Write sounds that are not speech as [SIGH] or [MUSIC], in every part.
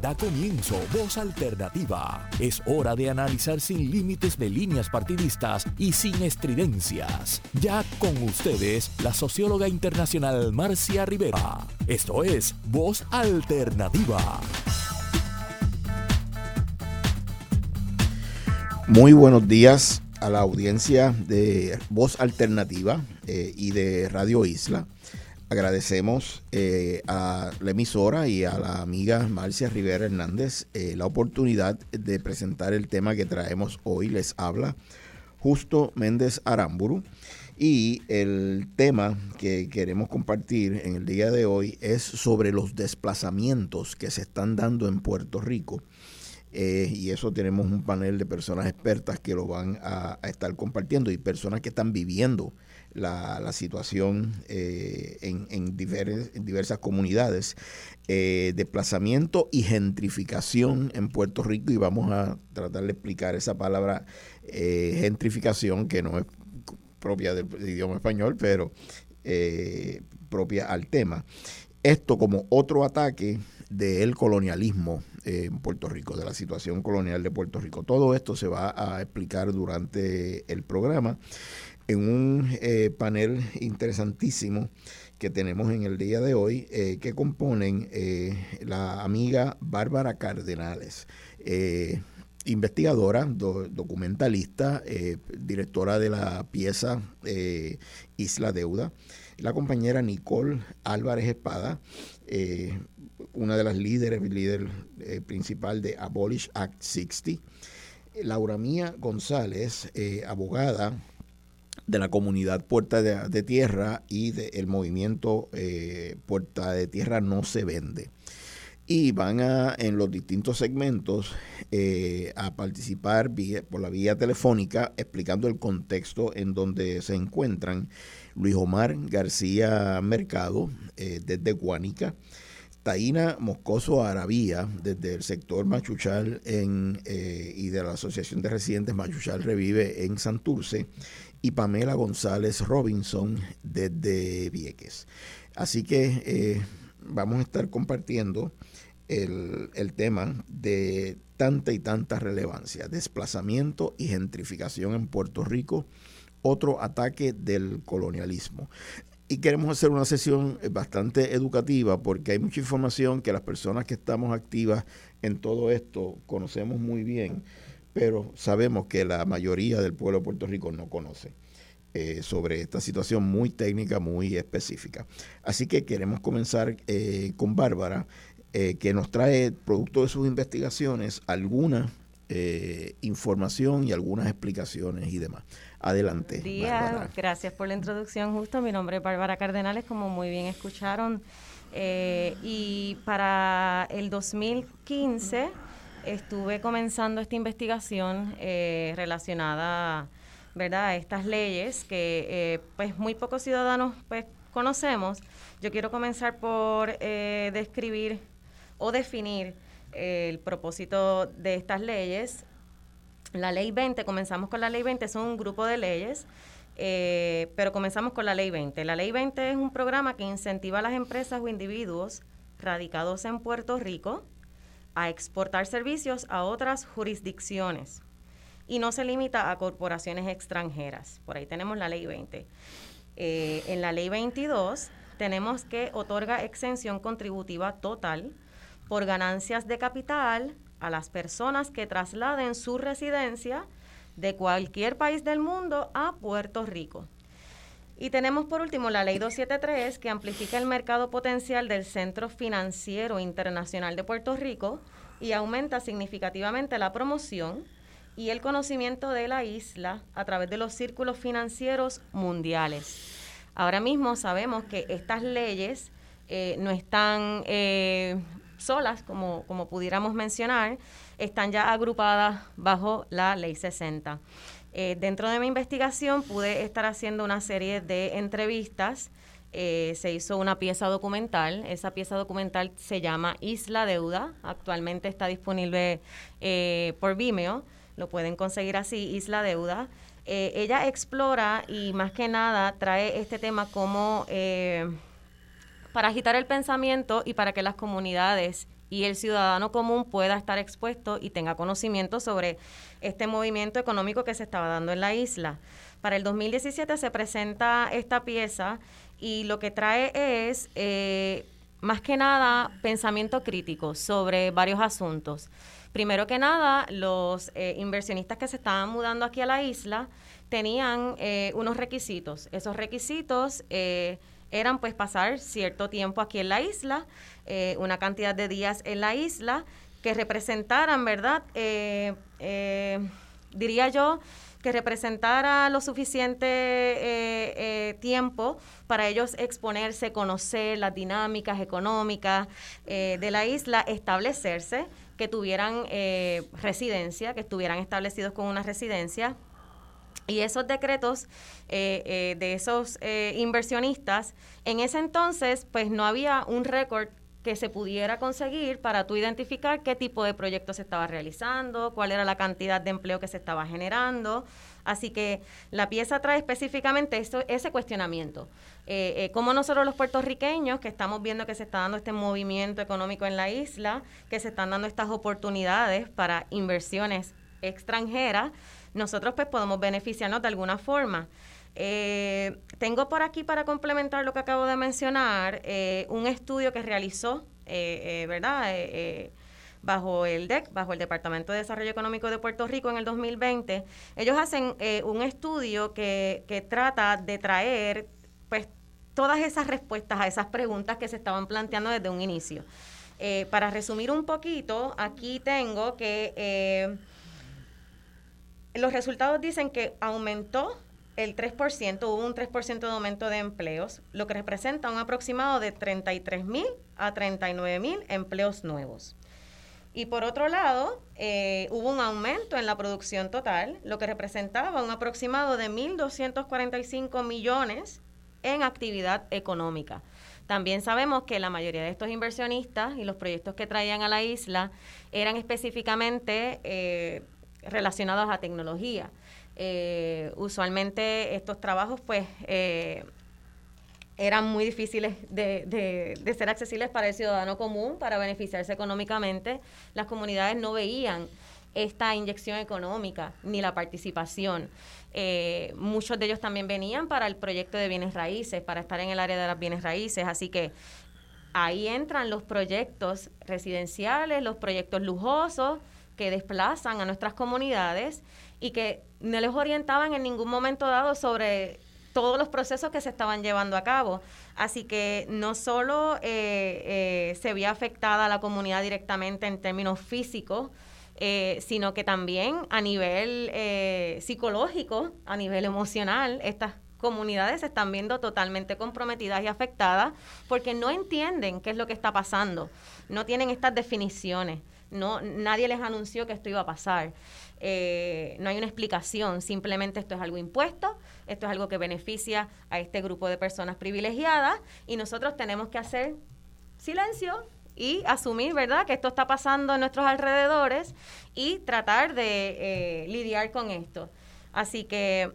Da comienzo Voz Alternativa. Es hora de analizar sin límites de líneas partidistas y sin estridencias. Ya con ustedes, la socióloga internacional Marcia Rivera. Esto es Voz Alternativa. Muy buenos días a la audiencia de Voz Alternativa eh, y de Radio Isla. Agradecemos eh, a la emisora y a la amiga Marcia Rivera Hernández eh, la oportunidad de presentar el tema que traemos hoy. Les habla Justo Méndez Aramburu. Y el tema que queremos compartir en el día de hoy es sobre los desplazamientos que se están dando en Puerto Rico. Eh, y eso tenemos un panel de personas expertas que lo van a, a estar compartiendo y personas que están viviendo la, situación eh, en, diversas comunidades, eh, desplazamiento y gentrificación en Puerto Rico y vamos a tratar de explicar esa palabra eh, gentrificación que no es propia del, idioma español, pero propia al tema. Esto como otro ataque del colonialismo en Puerto Rico, de la situación colonial de Puerto Rico. Todo esto se va a explicar durante el programa en un eh, panel interesantísimo que tenemos en el día de hoy, eh, que componen eh, la amiga Bárbara Cardenales, investigadora, documentalista, directora de la pieza Isla Deuda, la compañera Nicole Álvarez Espada, una de las líderes, líder principal de Abolish Act 60, Laura Mía González, abogada, de la comunidad Puerta de, Tierra y del movimiento eh, Puerta de Tierra no se vende. Y van a, en los distintos segmentos eh, a participar por la vía telefónica explicando el contexto en donde se encuentran Luis Omar García Mercado eh, desde Guánica, Taina Moscoso Arabía, desde el sector Machuchal en, y de la Asociación de Residentes Machuchal Revive en Santurce, y Pamela González Robinson desde Vieques. Así que eh, vamos a estar compartiendo el, el, tema de tanta y tanta relevancia, desplazamiento y gentrificación en Puerto Rico, otro ataque del colonialismo. Y queremos hacer una sesión bastante educativa porque hay mucha información que las personas que estamos activas en todo esto conocemos muy bien pero sabemos que la mayoría del pueblo de Puerto Rico no conoce eh, sobre esta situación muy técnica, muy específica. Así que queremos comenzar eh, con Bárbara, eh, que nos trae, producto de sus investigaciones, alguna información y algunas explicaciones y demás. Adelante. Día, gracias por la introducción, justo. Mi nombre es Bárbara Cardenales, como muy bien escucharon. y para el 2015 estuve comenzando esta investigación eh, relacionada ¿verdad? a estas leyes que eh, pues muy pocos ciudadanos pues conocemos. Yo quiero comenzar por eh, describir o definir el propósito de estas leyes. La ley 20, comenzamos con la ley 20, son un grupo de leyes, pero comenzamos con la ley 20. La ley 20 es un programa que incentiva a las empresas o individuos radicados en Puerto Rico a exportar servicios a otras jurisdicciones y no se limita a corporaciones extranjeras. Por ahí tenemos la ley 20. Eh, en la ley 22 tenemos que otorga exención contributiva total por ganancias de capital a las personas que trasladen su residencia de cualquier país del mundo a Puerto Rico. Y tenemos por último la ley 273 que amplifica el mercado potencial del Centro Financiero Internacional de Puerto Rico y aumenta significativamente la promoción y el conocimiento de la isla a través de los círculos financieros mundiales. Ahora mismo sabemos que estas leyes eh, no están eh, solas, como, como pudiéramos mencionar, están ya agrupadas bajo la ley 60. Eh, dentro de mi investigación pude estar haciendo una serie de entrevistas. Eh, se hizo una pieza documental. Esa pieza documental se llama Isla Deuda. Actualmente está disponible eh, por Vimeo. Lo pueden conseguir así, Isla Deuda. ella explora y más que nada trae este tema como para agitar el pensamiento y para que las comunidades y el ciudadano común pueda estar expuesto y tenga conocimiento sobre este movimiento económico que se estaba dando en la isla. Para el 2017 se presenta esta pieza y lo que trae es, eh, más que nada, pensamiento crítico sobre varios asuntos. Primero que nada, los eh, inversionistas que se estaban mudando aquí a la isla tenían eh, unos requisitos. Esos requisitos eran pues pasar cierto tiempo aquí en la isla, una cantidad de días en la isla, que representaran, ¿verdad? diría yo, que representara lo suficiente eh, eh, tiempo para ellos exponerse, conocer las dinámicas económicas eh, de la isla, establecerse, que tuvieran residencia, que estuvieran establecidos con una residencia. Y esos decretos de esos inversionistas, en ese entonces, pues no había un récord que se pudiera conseguir para tú identificar qué tipo de proyecto se estaba realizando, cuál era la cantidad de empleo que se estaba generando. Así que la pieza trae específicamente eso, ese cuestionamiento. Eh, eh, cómo nosotros los puertorriqueños, que estamos viendo que se está dando este movimiento económico en la isla, que se están dando estas oportunidades para inversiones extranjeras, nosotros pues podemos beneficiarnos de alguna forma. Eh, tengo por aquí para complementar lo que acabo de mencionar eh, un estudio que realizó, eh, ¿verdad? bajo el DEC, bajo el Departamento de Desarrollo Económico de Puerto Rico en el 2020. Ellos hacen un estudio que, que trata de traer pues todas esas respuestas a esas preguntas que se estaban planteando desde un inicio. para resumir un poquito, aquí tengo que los resultados dicen que aumentó el 3%, hubo un 3% de aumento de empleos, lo que representa un aproximado de 33 mil a 39 mil empleos nuevos. Y por otro lado, eh, hubo un aumento en la producción total, lo que representaba un aproximado de 1.245 millones en actividad económica. También sabemos que la mayoría de estos inversionistas y los proyectos que traían a la isla eran específicamente eh, relacionados a tecnología. Eh, usualmente estos trabajos pues eh, eran muy difíciles de, de, ser accesibles para el ciudadano común, para beneficiarse económicamente. Las comunidades no veían esta inyección económica ni la participación. Eh, muchos de ellos también venían para el proyecto de bienes raíces, para estar en el área de las bienes raíces, así que ahí entran los proyectos residenciales, los proyectos lujosos que desplazan a nuestras comunidades y que no les orientaban en ningún momento dado sobre todos los procesos que se estaban llevando a cabo. Así que no solo eh, eh, se veía afectada la comunidad directamente en términos físicos, eh, sino que también a nivel psicológico, a nivel emocional, estas comunidades se están viendo totalmente comprometidas y afectadas porque no entienden qué es lo que está pasando, no tienen estas definiciones, no nadie les anunció que esto iba a pasar. Eh, no hay una explicación, simplemente esto es algo impuesto, esto es algo que beneficia a este grupo de personas privilegiadas y nosotros tenemos que hacer silencio y asumir, ¿verdad?, que esto está pasando en nuestros alrededores y tratar de eh, lidiar con esto. Así que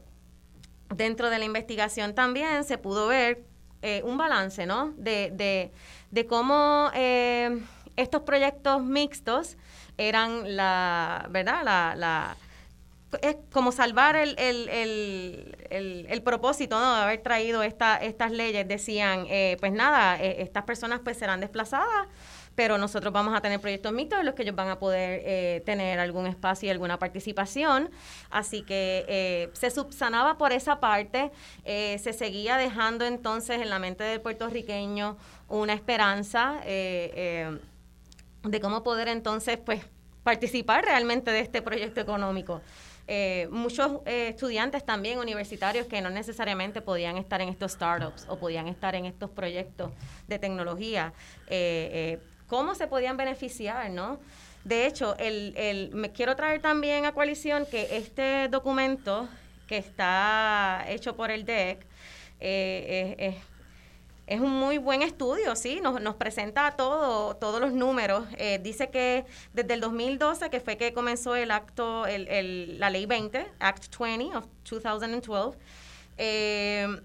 dentro de la investigación también se pudo ver eh, un balance, ¿no?, de, de, de cómo estos proyectos mixtos eran la, ¿verdad? La, la, es como salvar el, el, el, propósito ¿no? de haber traído esta, estas leyes. Decían, eh, pues nada, eh, estas personas pues serán desplazadas, pero nosotros vamos a tener proyectos mixtos en los que ellos van a poder eh, tener algún espacio y alguna participación. Así que se subsanaba por esa parte, se seguía dejando entonces en la mente del puertorriqueño una esperanza de cómo poder entonces pues participar realmente de este proyecto económico. Eh, muchos eh, estudiantes también universitarios que no necesariamente podían estar en estos startups o podían estar en estos proyectos de tecnología, eh, ¿cómo se podían beneficiar, no? De hecho, el, el, me quiero traer también a coalición que este documento que está hecho por el DEC es un muy buen estudio, sí, nos, nos presenta todo, todos los números. Eh, dice que desde el 2012, que fue que comenzó el acto, el, la ley 20, Act 20 of 2012, eh,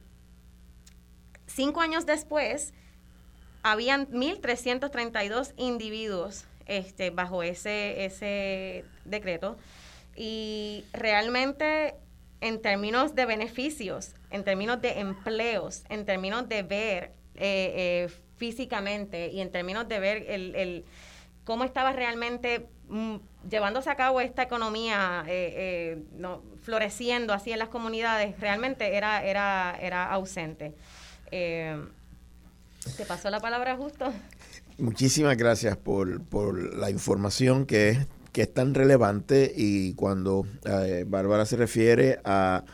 cinco años después, habían 1.332 individuos este, bajo ese, ese decreto y realmente en términos de beneficios, en términos de empleos, en términos de ver eh, eh, físicamente y en términos de ver el, cómo estaba realmente mm, llevándose a cabo esta economía eh, no, floreciendo así en las comunidades, realmente era, era, era ausente. ¿Te pasó la palabra justo? Muchísimas gracias por, por la información que que es tan relevante y cuando eh, Bárbara se refiere a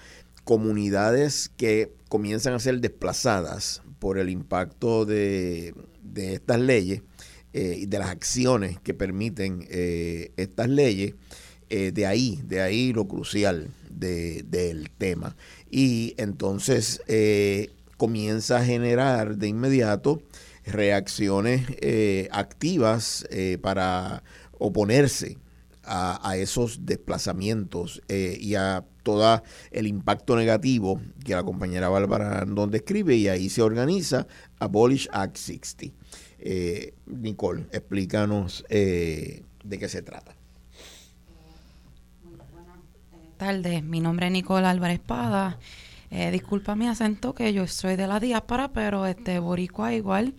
comunidades que comienzan a ser desplazadas por el impacto de, estas leyes eh, y de las acciones que permiten eh, estas leyes, de ahí, de ahí lo crucial del tema. Y entonces comienza a generar de inmediato reacciones eh, activas eh, para oponerse a, esos desplazamientos eh, y a todo el impacto negativo que la compañera Bárbara Andón describe y ahí se organiza Abolish Act 60. Nicole, explícanos de qué se trata. Buenas tardes, mi nombre es Nicole Álvarez Espada eh, disculpa mi acento que yo soy de la diáspora, pero este boricua igual.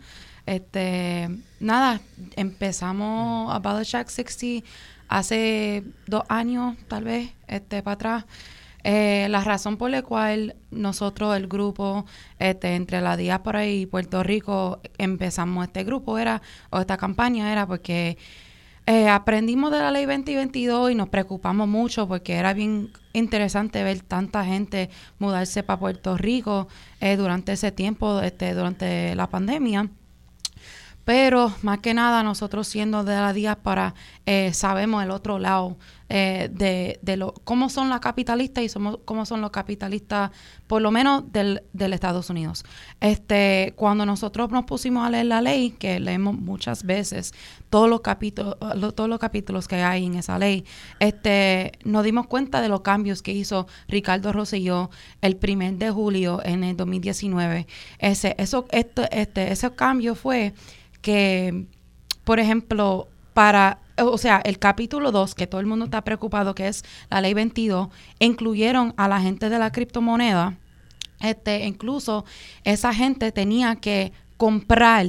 Este, nada, empezamos a Battle Shack 60 hace dos años, tal vez, este, para atrás. Eh, la razón por la cual nosotros, el grupo, este, entre la diáspora y Puerto Rico, empezamos este grupo era, o esta campaña era porque eh, aprendimos de la ley 2022 y nos preocupamos mucho porque era bien interesante ver tanta gente mudarse para Puerto Rico eh, durante ese tiempo, este, durante la pandemia. Pero más que nada nosotros siendo de la diáspora eh, sabemos el otro lado eh, de, de lo, cómo son las capitalistas y somos, cómo son los capitalistas, por lo menos del, del Estados Unidos. Este, cuando nosotros nos pusimos a leer la ley, que leemos muchas veces todos los capítulos, todos los capítulos que hay en esa ley, este, nos dimos cuenta de los cambios que hizo Ricardo Rosselló el primer de julio en el 2019. Ese, eso, este, este, ese cambio fue que, por ejemplo, para, o sea, el capítulo 2, que todo el mundo está preocupado, que es la ley 22, incluyeron a la gente de la criptomoneda. Este, incluso esa gente tenía que comprar,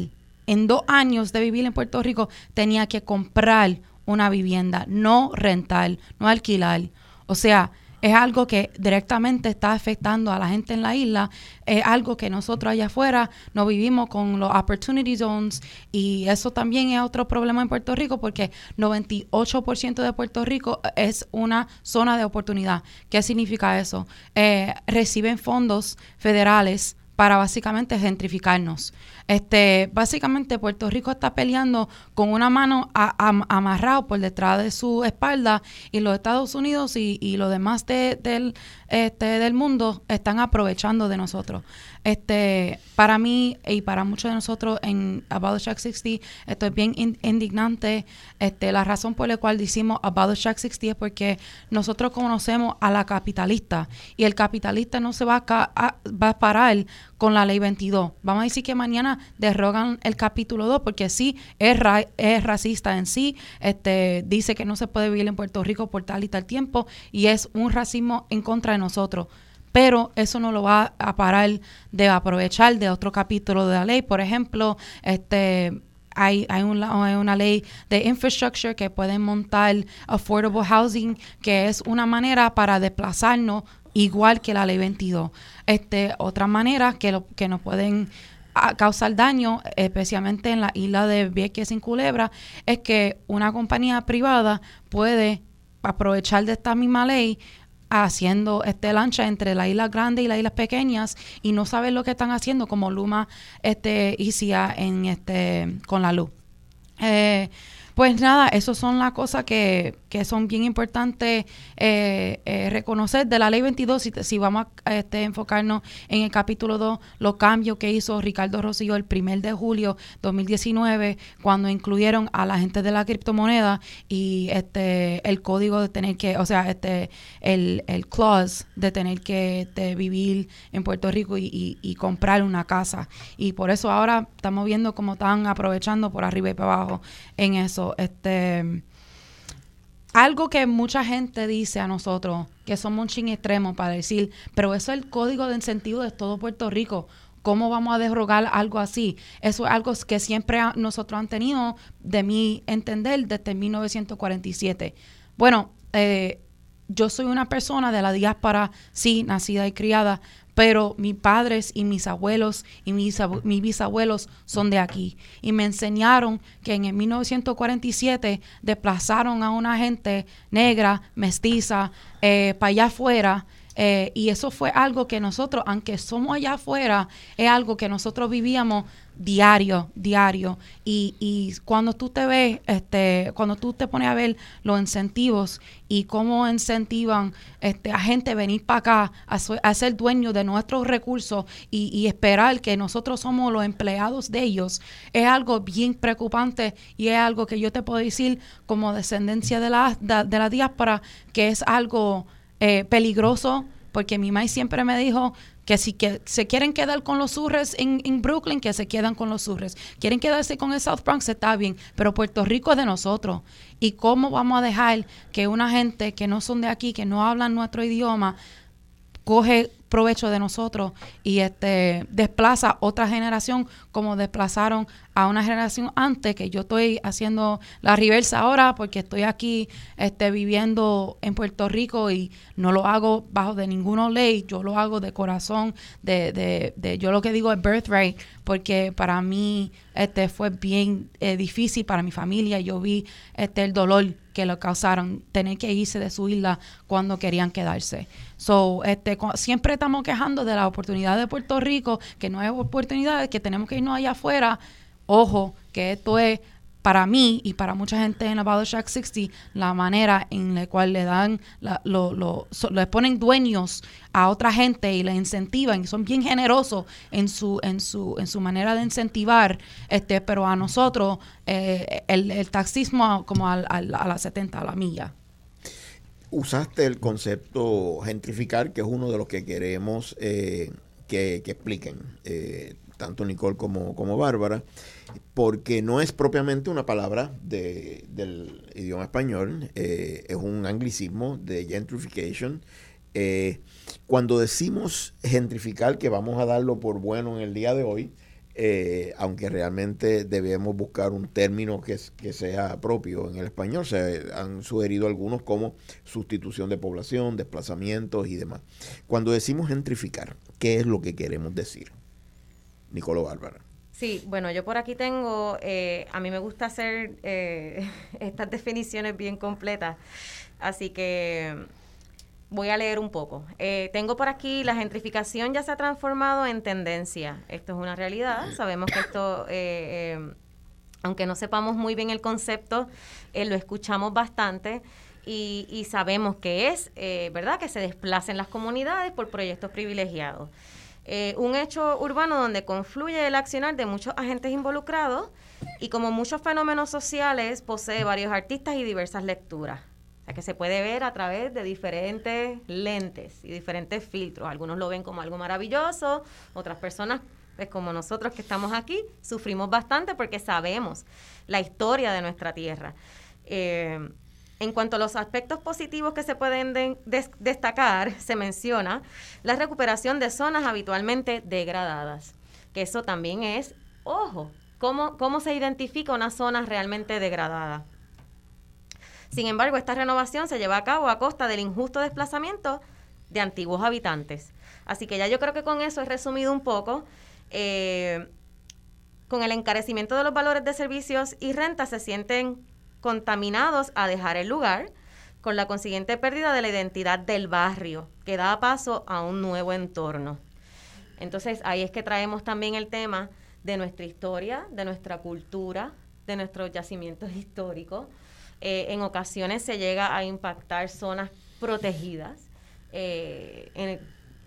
en dos años de vivir en Puerto Rico, tenía que comprar una vivienda, no rentar, no alquilar. O sea, es algo que directamente está afectando a la gente en la isla, es algo que nosotros allá afuera no vivimos con los opportunity zones y eso también es otro problema en Puerto Rico porque 98% de Puerto Rico es una zona de oportunidad. ¿Qué significa eso? Eh, reciben fondos federales para básicamente gentrificarnos. Este, básicamente Puerto Rico está peleando con una mano amarrado por detrás de su espalda y los Estados Unidos y, y los demás del, este, del mundo están aprovechando de nosotros. Este, para mí y para muchos de nosotros en About the Shack 60, esto es bien indignante. Este, la razón por la cual decimos About the Shack 60 es porque nosotros conocemos a la capitalista y el capitalista no se va a, va a parar con la ley 22. Vamos a decir que mañana derrogan el capítulo 2 porque sí es, es racista en sí, este, dice que no se puede vivir en Puerto Rico por tal y tal tiempo y es un racismo en contra de nosotros pero eso no lo va a parar de aprovechar de otro capítulo de la ley. Por ejemplo, este hay, hay, una ley de infrastructure que pueden montar affordable housing, que es una manera para desplazarnos igual que la ley 22. Este, otra manera que, lo, que nos pueden causar daño, especialmente en la isla de Vieques en Culebra, es que una compañía privada puede aprovechar de esta misma ley haciendo este lancha entre las islas grandes y las islas pequeñas y no saben lo que están haciendo como Luma este ICIA en este con la luz. Eh, pues nada, esas son las cosas que, que son bien importantes eh, eh, reconocer de la ley 22, si, si vamos a este, enfocarnos en el capítulo 2, los cambios que hizo Ricardo Rosillo el primer de julio 2019, cuando incluyeron a la gente de la criptomoneda y este el código de tener que, o sea, este el, el clause de tener que este, vivir en Puerto Rico y, y comprar una casa. Y por eso ahora estamos viendo cómo están aprovechando por arriba y para abajo en eso. Este algo que mucha gente dice a nosotros, que somos un ching extremo para decir, pero eso es el código de incentivo de todo Puerto Rico. ¿Cómo vamos a derrogar algo así? Eso es algo que siempre nosotros han tenido, de mi entender, desde 1947. Bueno, eh, yo soy una persona de la diáspora, sí, nacida y criada, pero mis padres y mis abuelos y mis, bisabuelos son de aquí. Y me enseñaron que en el 1947 desplazaron a una gente negra, mestiza, eh, para allá afuera eh, y eso fue algo que nosotros, aunque somos allá afuera, es algo que nosotros vivíamos diario, diario. Y, y cuando tú te ves, este, cuando tú te pones a ver los incentivos y cómo incentivan este, a gente a venir para acá a, ser dueño de nuestros recursos y, y, esperar que nosotros somos los empleados de ellos, es algo bien preocupante y es algo que yo te puedo decir como descendencia de la, de, de la diáspora, que es algo eh, peligroso, porque mi mamá siempre me dijo que si que se quieren quedar con los surres en, en, Brooklyn, que se quedan con los surres. Quieren quedarse con el South Bronx, está bien, pero Puerto Rico es de nosotros. ¿Y cómo vamos a dejar que una gente que no son de aquí, que no hablan nuestro idioma, coge provecho de nosotros y este desplaza otra generación como desplazaron a una generación antes que yo estoy haciendo la reversa ahora porque estoy aquí este viviendo en Puerto Rico y no lo hago bajo de ninguna ley yo lo hago de corazón de, de, yo lo que digo es birthright porque para mí este fue bien eh, difícil para mi familia. Yo vi este el dolor que lo causaron tener que irse de su isla cuando querían quedarse so este siempre estamos quejando de la oportunidad de Puerto Rico, que no hay oportunidades, que tenemos que irnos allá afuera. Ojo, que esto es para mí y para mucha gente en About Shack 60 la manera en la cual le dan, lo, le ponen dueños a otra gente y le incentivan y son bien generosos en su en su en su manera de incentivar este pero a nosotros eh, el, taxismo como a, a, a las 70 a la milla. Usaste el concepto gentrificar, que es uno de los que queremos eh, que, expliquen, eh, tanto Nicole como, como Bárbara, porque no es propiamente una palabra de, del idioma español, eh, es un anglicismo de gentrification. cuando decimos gentrificar, que vamos a darlo por bueno en el día de hoy, eh, aunque realmente debemos buscar un término que, que, sea propio en el español. Se han sugerido algunos como sustitución de población, desplazamientos y demás. Cuando decimos gentrificar, ¿qué es lo que queremos decir? Nicolo Bárbara. Sí, bueno, yo por aquí tengo, eh, a mí me gusta hacer eh, [LAUGHS] estas definiciones bien completas, así que voy a leer un poco. Eh, tengo por aquí, la gentrificación ya se ha transformado en tendencia. Esto es una realidad. Sabemos que esto, eh, eh, aunque no sepamos muy bien el concepto, lo escuchamos bastante. Y, sabemos que es, ¿verdad?, que se desplacen las comunidades por proyectos privilegiados. Un hecho urbano donde confluye el accionar de muchos agentes involucrados y como muchos fenómenos sociales posee varios artistas y diversas lecturas que se puede ver a través de diferentes lentes y diferentes filtros. Algunos lo ven como algo maravilloso, otras personas, pues como nosotros que estamos aquí, sufrimos bastante porque sabemos la historia de nuestra tierra. Eh, en cuanto a los aspectos positivos que se pueden destacar, [LAUGHS] se menciona la recuperación de zonas habitualmente degradadas, que eso también es, ojo, cómo, cómo se identifica una zona realmente degradada sin embargo, esta renovación se lleva a cabo a costa del injusto desplazamiento de antiguos habitantes. Así que ya yo creo que con eso he resumido un poco. Eh, con el encarecimiento de los valores de servicios y rentas se sienten contaminados a dejar el lugar, con la consiguiente pérdida de la identidad del barrio, que da paso a un nuevo entorno. Entonces ahí es que traemos también el tema de nuestra historia, de nuestra cultura, de nuestros yacimientos [LAUGHS] históricos, Eh, en ocasiones se llega a impactar zonas protegidas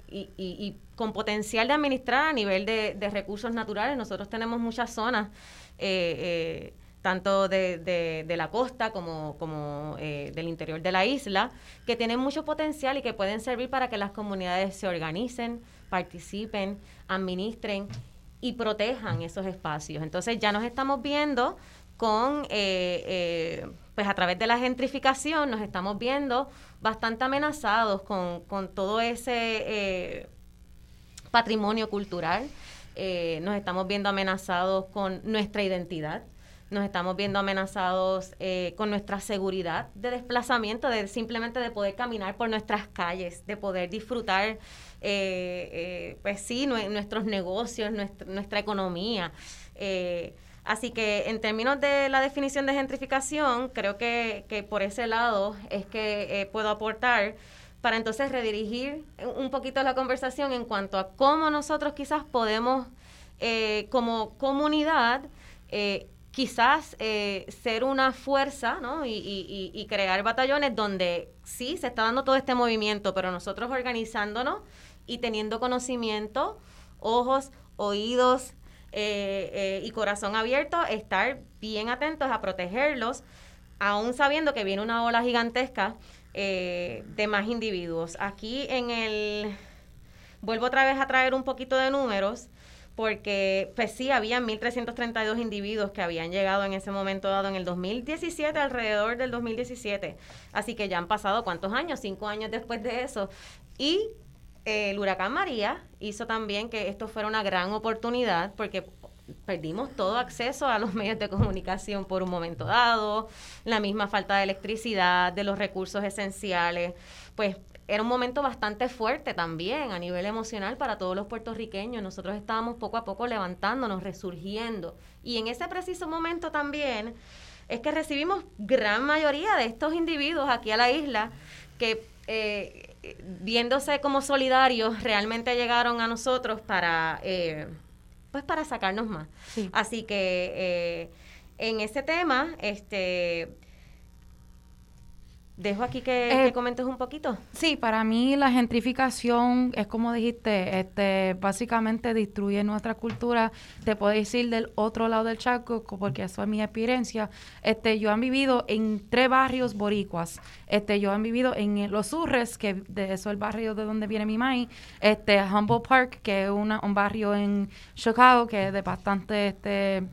y, con potencial de administrar a nivel de, recursos naturales. Nosotros tenemos muchas zonas tanto de, la costa como, como del interior de la isla, que tienen mucho potencial y que pueden servir para que las comunidades se organicen, participen, administren y protejan esos espacios. Entonces ya nos estamos viendo con, eh, eh, pues a través de la gentrificación, nos estamos viendo bastante amenazados con, con todo ese eh, patrimonio cultural, nos estamos viendo amenazados con nuestra identidad, nos estamos viendo amenazados con nuestra seguridad de desplazamiento, de simplemente de poder caminar por nuestras calles, de poder disfrutar eh, eh, pues sí, nuestros negocios, nuestra, economía. Eh, así que en términos de la definición de gentrificación, creo que, que por ese lado es que eh, puedo aportar para entonces redirigir un poquito la conversación en cuanto a cómo nosotros quizás podemos, como comunidad, quizás ser una fuerza ¿no? y, y, y, crear batallones donde sí se está dando todo este movimiento, pero nosotros organizándonos y teniendo conocimiento, ojos, oídos eh, eh, y corazón abierto, estar bien atentos a protegerlos, aún sabiendo que viene una ola gigantesca eh, de más individuos. Aquí en el... Vuelvo otra vez a traer un poquito de números porque pues sí, había 1.332 individuos que habían llegado en ese momento dado en el 2017, alrededor del 2017. Así que ya han pasado cuántos años, cinco años después de eso. Y el huracán María hizo también que esto fuera una gran oportunidad porque perdimos todo acceso a los [LAUGHS] medios de comunicación por un momento dado, la misma falta de electricidad, de los recursos esenciales, pues era un momento bastante fuerte también a nivel emocional para todos los puertorriqueños. Nosotros estábamos poco a poco levantándonos, resurgiendo. Y en ese preciso momento también es que recibimos gran mayoría de estos individuos aquí a la isla que eh, viéndose como solidarios, realmente llegaron a nosotros para, eh, pues para sacarnos más. Así que eh, en ese tema, este Dejo aquí que, eh, comentes un poquito. Sí, para mí la gentrificación es como dijiste, este, básicamente destruye nuestra cultura. Te puedo decir del otro lado del charco, porque eso es mi experiencia. Este, yo han vivido en tres barrios boricuas. Este, yo han vivido en Los Urres, que de eso es el barrio de donde viene mi maíz. Este, Humboldt Park, que es una, un barrio en Chicago, que es de bastante este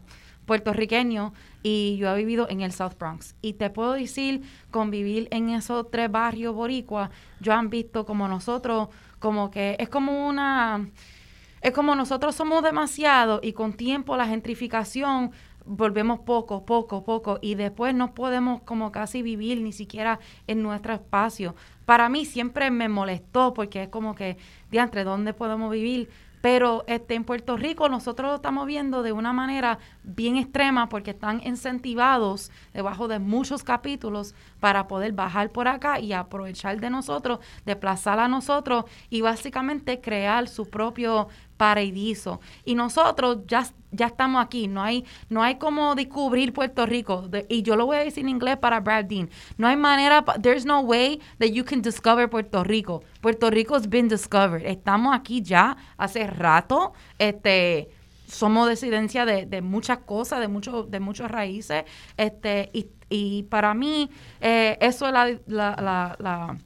puertorriqueño y yo he vivido en el South Bronx. Y te puedo decir, convivir en esos tres barrios boricuas, yo han visto como nosotros, como que es como una... Es como nosotros somos demasiado y con tiempo la gentrificación volvemos poco, poco, poco y después no podemos como casi vivir ni siquiera en nuestro espacio. Para mí siempre me molestó porque es como que, diantre, ¿dónde podemos vivir? Pero este, en Puerto Rico nosotros lo estamos viendo de una manera bien extrema porque están incentivados debajo de muchos capítulos para poder bajar por acá y aprovechar de nosotros, desplazar a nosotros y básicamente crear su propio paradiso. Y nosotros ya, ya estamos aquí, no hay, no hay como descubrir Puerto Rico. y yo lo voy a decir en inglés para Brad Dean. No hay manera, there's no way that you can discover Puerto Rico. Puerto Rico has been discovered. Estamos aquí ya hace rato. Este somos descendencia de, de muchas cosas, de muchos, de muchas raíces, este, y, y para mí, eh, eso es la, la, la,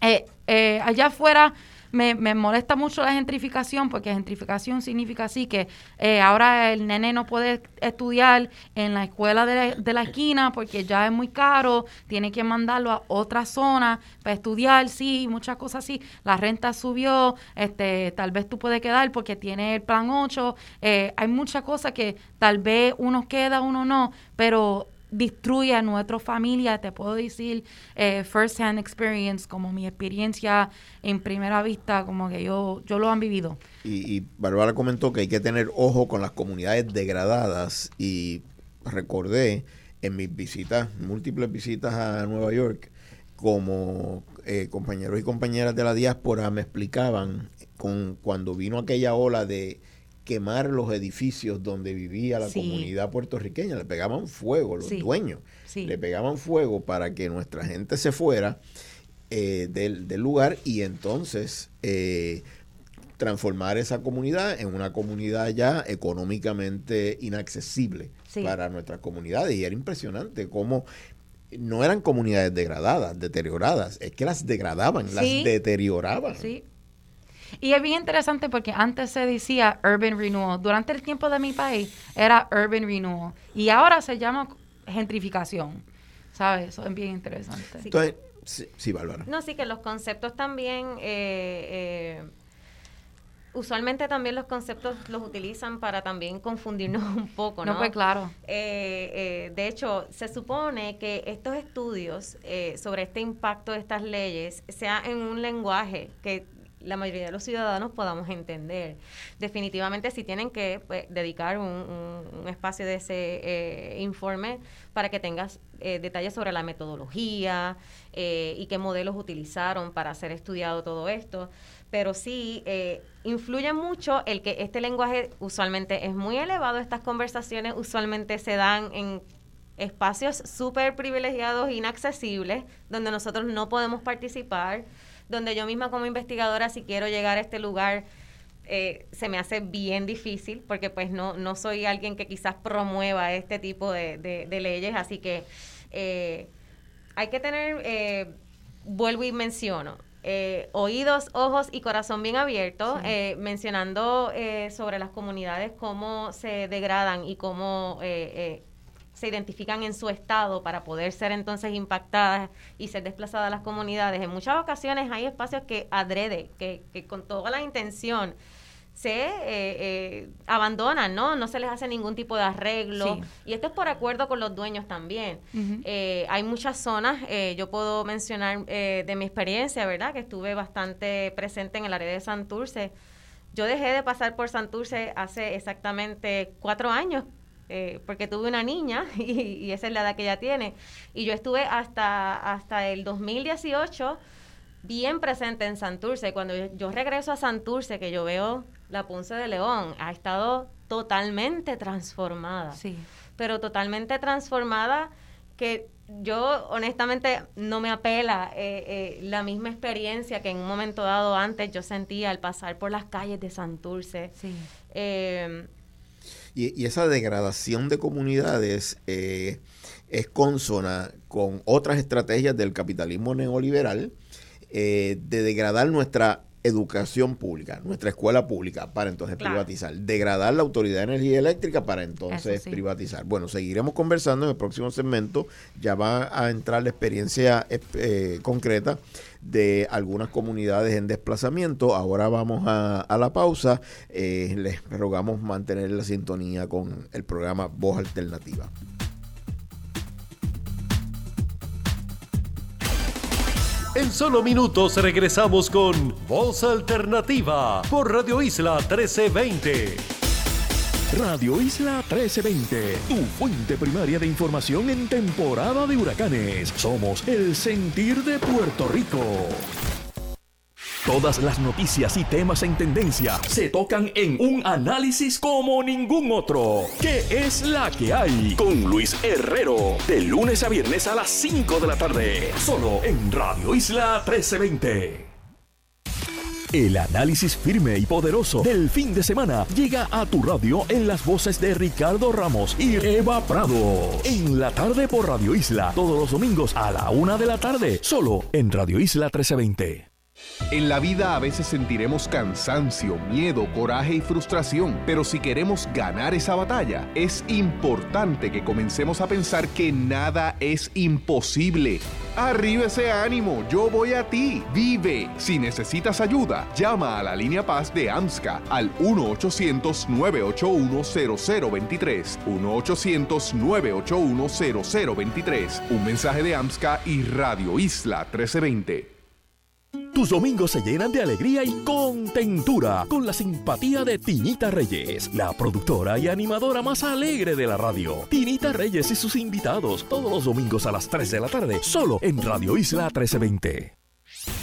eh, eh, allá afuera me, me, molesta mucho la gentrificación porque gentrificación significa así que eh, ahora el nene no puede estudiar en la escuela de la, esquina porque ya es muy caro, tiene que mandarlo a otra zona para estudiar, sí, muchas cosas así. La renta subió, este, tal vez tú puedes quedar porque tiene el plan 8. Eh, hay muchas cosas que tal vez uno queda, uno no, pero destruye a nuestra familia. Te puedo decir eh, first hand experience, como mi experiencia en primera vista, como que yo, yo lo han vivido. Y, y Bárbara comentó que hay que tener ojo con las comunidades degradadas y recordé en mis visitas, múltiples visitas a Nueva York, como eh, compañeros y compañeras de la diáspora me explicaban con, cuando vino aquella ola de quemar los edificios donde vivía la comunidad puertorriqueña, le pegaban fuego, los dueños, le pegaban fuego para que nuestra gente se fuera eh, del, lugar y entonces eh, transformar esa comunidad en una comunidad ya económicamente inaccesible para nuestras comunidades. Y era impresionante cómo no eran comunidades degradadas, deterioradas, es que las degradaban, las deterioraban. Sí. Y es bien interesante porque antes se decía urban renewal. Durante el tiempo de mi país era urban renewal. Y ahora se llama gentrificación. ¿Sabes? Eso es bien interesante. Entonces, sí, Bárbara. No, sí, que los conceptos también... Eh, eh, usualmente también los conceptos los utilizan para también confundirnos un poco, ¿no? No, pues claro. Eh, de hecho, se supone que estos estudios sobre este impacto de estas leyes sea en un lenguaje que la mayoría de los ciudadanos podamos entender. Definitivamente si tienen que pues, dedicar un, espacio de ese eh, informe para que tengas eh, detalles sobre la metodología eh, y qué modelos utilizaron para hacer estudiado todo esto. Pero sí, influye mucho el que este lenguaje usualmente es muy elevado, estas conversaciones usualmente se dan en espacios súper privilegiados, inaccesibles, donde nosotros no podemos participar donde yo misma como investigadora, si quiero llegar a este lugar, eh, se me hace bien difícil porque pues no, no soy alguien que quizás promueva este tipo de, leyes, así que eh, hay que tener, eh, vuelvo y menciono, oídos, ojos y corazón bien abiertos, mencionando sobre las comunidades cómo se degradan y cómo se identifican en su estado para poder ser entonces impactadas y ser desplazadas a las comunidades. En muchas ocasiones hay espacios que adrede, que, que con toda la intención se eh, eh, abandonan, ¿no? No se les hace ningún tipo de arreglo. Y esto es por acuerdo con los dueños también. Eh, hay muchas zonas, yo puedo mencionar de mi experiencia, ¿verdad? Que estuve bastante presente en el área de Santurce. Yo dejé de pasar por Santurce hace exactamente cuatro años eh, porque tuve una niña [LAUGHS] y, esa es la edad que ella tiene. Y yo estuve hasta, hasta el 2018 bien presente en Santurce. Cuando yo, regreso a Santurce, que yo veo la Punce de León, ha estado totalmente transformada. Sí. Pero totalmente transformada que yo honestamente no me apela eh, eh, la misma experiencia que en un momento dado antes yo sentía al pasar por las calles de Santurce. Sí. Y, esa degradación de comunidades eh, es consona con otras estrategias del capitalismo neoliberal eh, de degradar nuestra educación pública, nuestra escuela pública, para entonces privatizar. Degradar la Autoridad de Energía Eléctrica para entonces privatizar. Bueno, seguiremos conversando en el próximo segmento. Ya va a entrar la experiencia eh, concreta de algunas comunidades en desplazamiento. Ahora vamos a, la pausa. Eh, les rogamos mantener la sintonía con el programa Voz Alternativa. En solo minutos regresamos con Voz Alternativa por Radio Isla 1320. Radio Isla 1320, tu fuente primaria de información en temporada de huracanes. Somos el sentir de Puerto Rico. Todas las noticias y temas en tendencia se tocan en un análisis como ningún otro. ¿Qué es la que hay? Con Luis Herrero. De lunes a viernes a las 5 de la tarde. Solo en Radio Isla 1320. El análisis firme y poderoso del fin de semana llega a tu radio en las voces de Ricardo Ramos y Eva Prado. En la tarde por Radio Isla, todos los domingos a la una de la tarde, solo en Radio Isla 1320. En la vida a veces sentiremos cansancio, miedo, coraje y frustración, pero si queremos ganar esa batalla, es importante que comencemos a pensar que nada es imposible. Arriba ese ánimo, yo voy a ti, vive. Si necesitas ayuda, llama a la línea Paz de AMSCA al 1-800-981-0023. 1-800-981-0023. Un mensaje de AMSCA y Radio Isla 1320. Tus domingos se llenan de alegría y contentura con la simpatía de Tinita Reyes, la productora y animadora más alegre de la radio. Tinita Reyes y sus invitados todos los domingos a las 3 de la tarde, solo en Radio Isla 1320.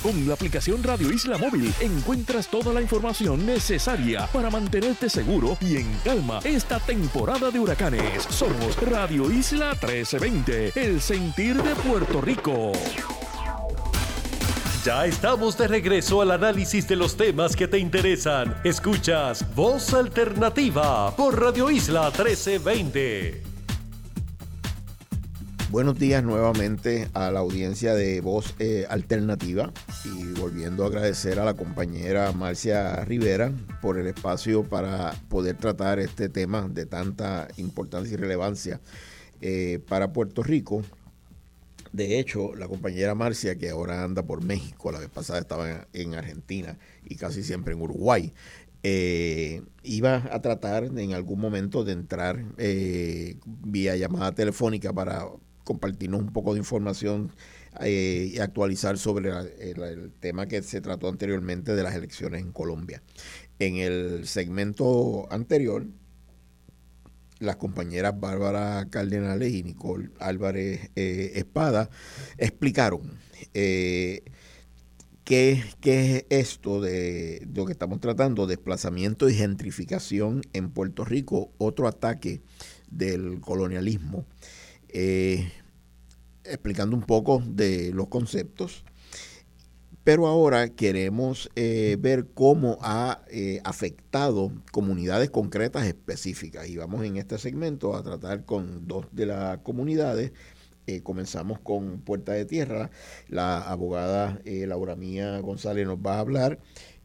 Con la aplicación Radio Isla Móvil encuentras toda la información necesaria para mantenerte seguro y en calma esta temporada de huracanes. Somos Radio Isla 1320, el sentir de Puerto Rico. Ya estamos de regreso al análisis de los temas que te interesan. Escuchas Voz Alternativa por Radio Isla 1320. Buenos días nuevamente a la audiencia de Voz eh, Alternativa y volviendo a agradecer a la compañera Marcia Rivera por el espacio para poder tratar este tema de tanta importancia y relevancia eh, para Puerto Rico de hecho, la compañera Marcia, que ahora anda por México, la vez pasada estaba en Argentina y casi siempre en Uruguay, eh, iba a tratar en algún momento de entrar eh, vía llamada telefónica para compartirnos un poco de información eh, y actualizar sobre el, tema que se trató anteriormente de las elecciones en Colombia. En el segmento anterior, las compañeras Bárbara Cardenales y Nicole Álvarez eh, Espada explicaron eh, qué, es esto de, lo que estamos tratando, desplazamiento y gentrificación en Puerto Rico, otro ataque del colonialismo, eh, explicando un poco de los conceptos pero ahora queremos eh, ver cómo ha eh, afectado comunidades concretas específicas. Y vamos en este segmento a tratar con dos de las comunidades. Eh, comenzamos con Puerta de Tierra. La abogada Laura Mía González nos va a hablar.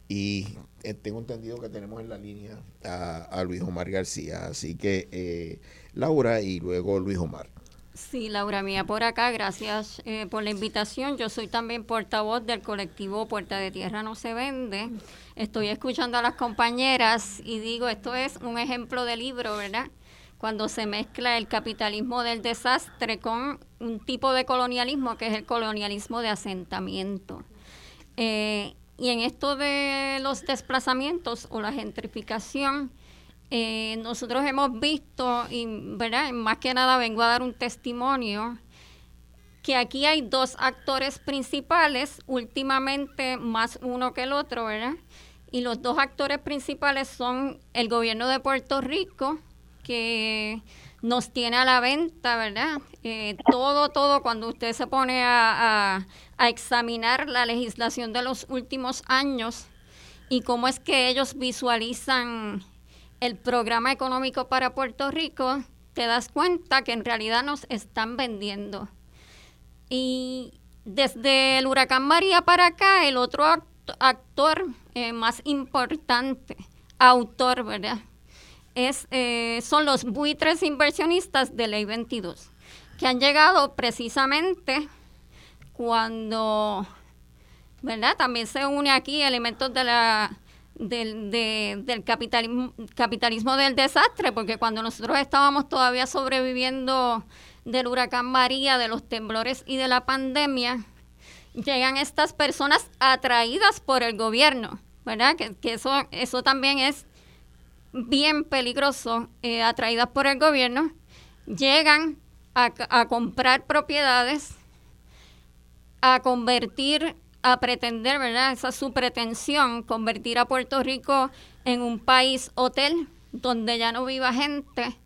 Y tengo entendido que tenemos en la línea a, a Luis Omar García. Así que Laura y luego Luis Omar. Sí, Laura Mía, por acá, gracias eh, por la invitación. Yo soy también portavoz del colectivo Puerta de Tierra No Se Vende. Estoy escuchando a las compañeras y digo, esto es un ejemplo de libro, ¿verdad? Cuando se mezcla el capitalismo del desastre con un tipo de colonialismo que es el colonialismo de asentamiento. Eh, y en esto de los desplazamientos o la gentrificación, eh, nosotros hemos visto, y ¿verdad? más que nada vengo a dar un testimonio, que aquí hay dos actores principales, últimamente más uno que el otro, ¿verdad? Y los dos actores principales son el gobierno de Puerto Rico, que nos tiene a la venta, ¿verdad? Eh, todo, todo, cuando usted se pone a, a examinar la legislación de los últimos años y cómo es que ellos visualizan el programa económico para Puerto Rico, te das cuenta que en realidad nos están vendiendo. Y desde el huracán María para acá, el otro actor eh, más importante, autor, ¿verdad? Es, eh, son los buitres inversionistas de Ley 22, que han llegado precisamente cuando, ¿verdad? También se une aquí elementos de la del, del capitalismo, capitalismo del desastre, porque cuando nosotros estábamos todavía sobreviviendo del huracán María, de los temblores y de la pandemia, llegan estas personas atraídas por el gobierno, ¿verdad? Que, eso, eso también es bien peligroso, eh, atraídas por el gobierno, llegan a, a comprar propiedades, a convertir a pretender, ¿verdad? Esa es su pretensión, convertir a Puerto Rico en un país hotel donde ya no viva gente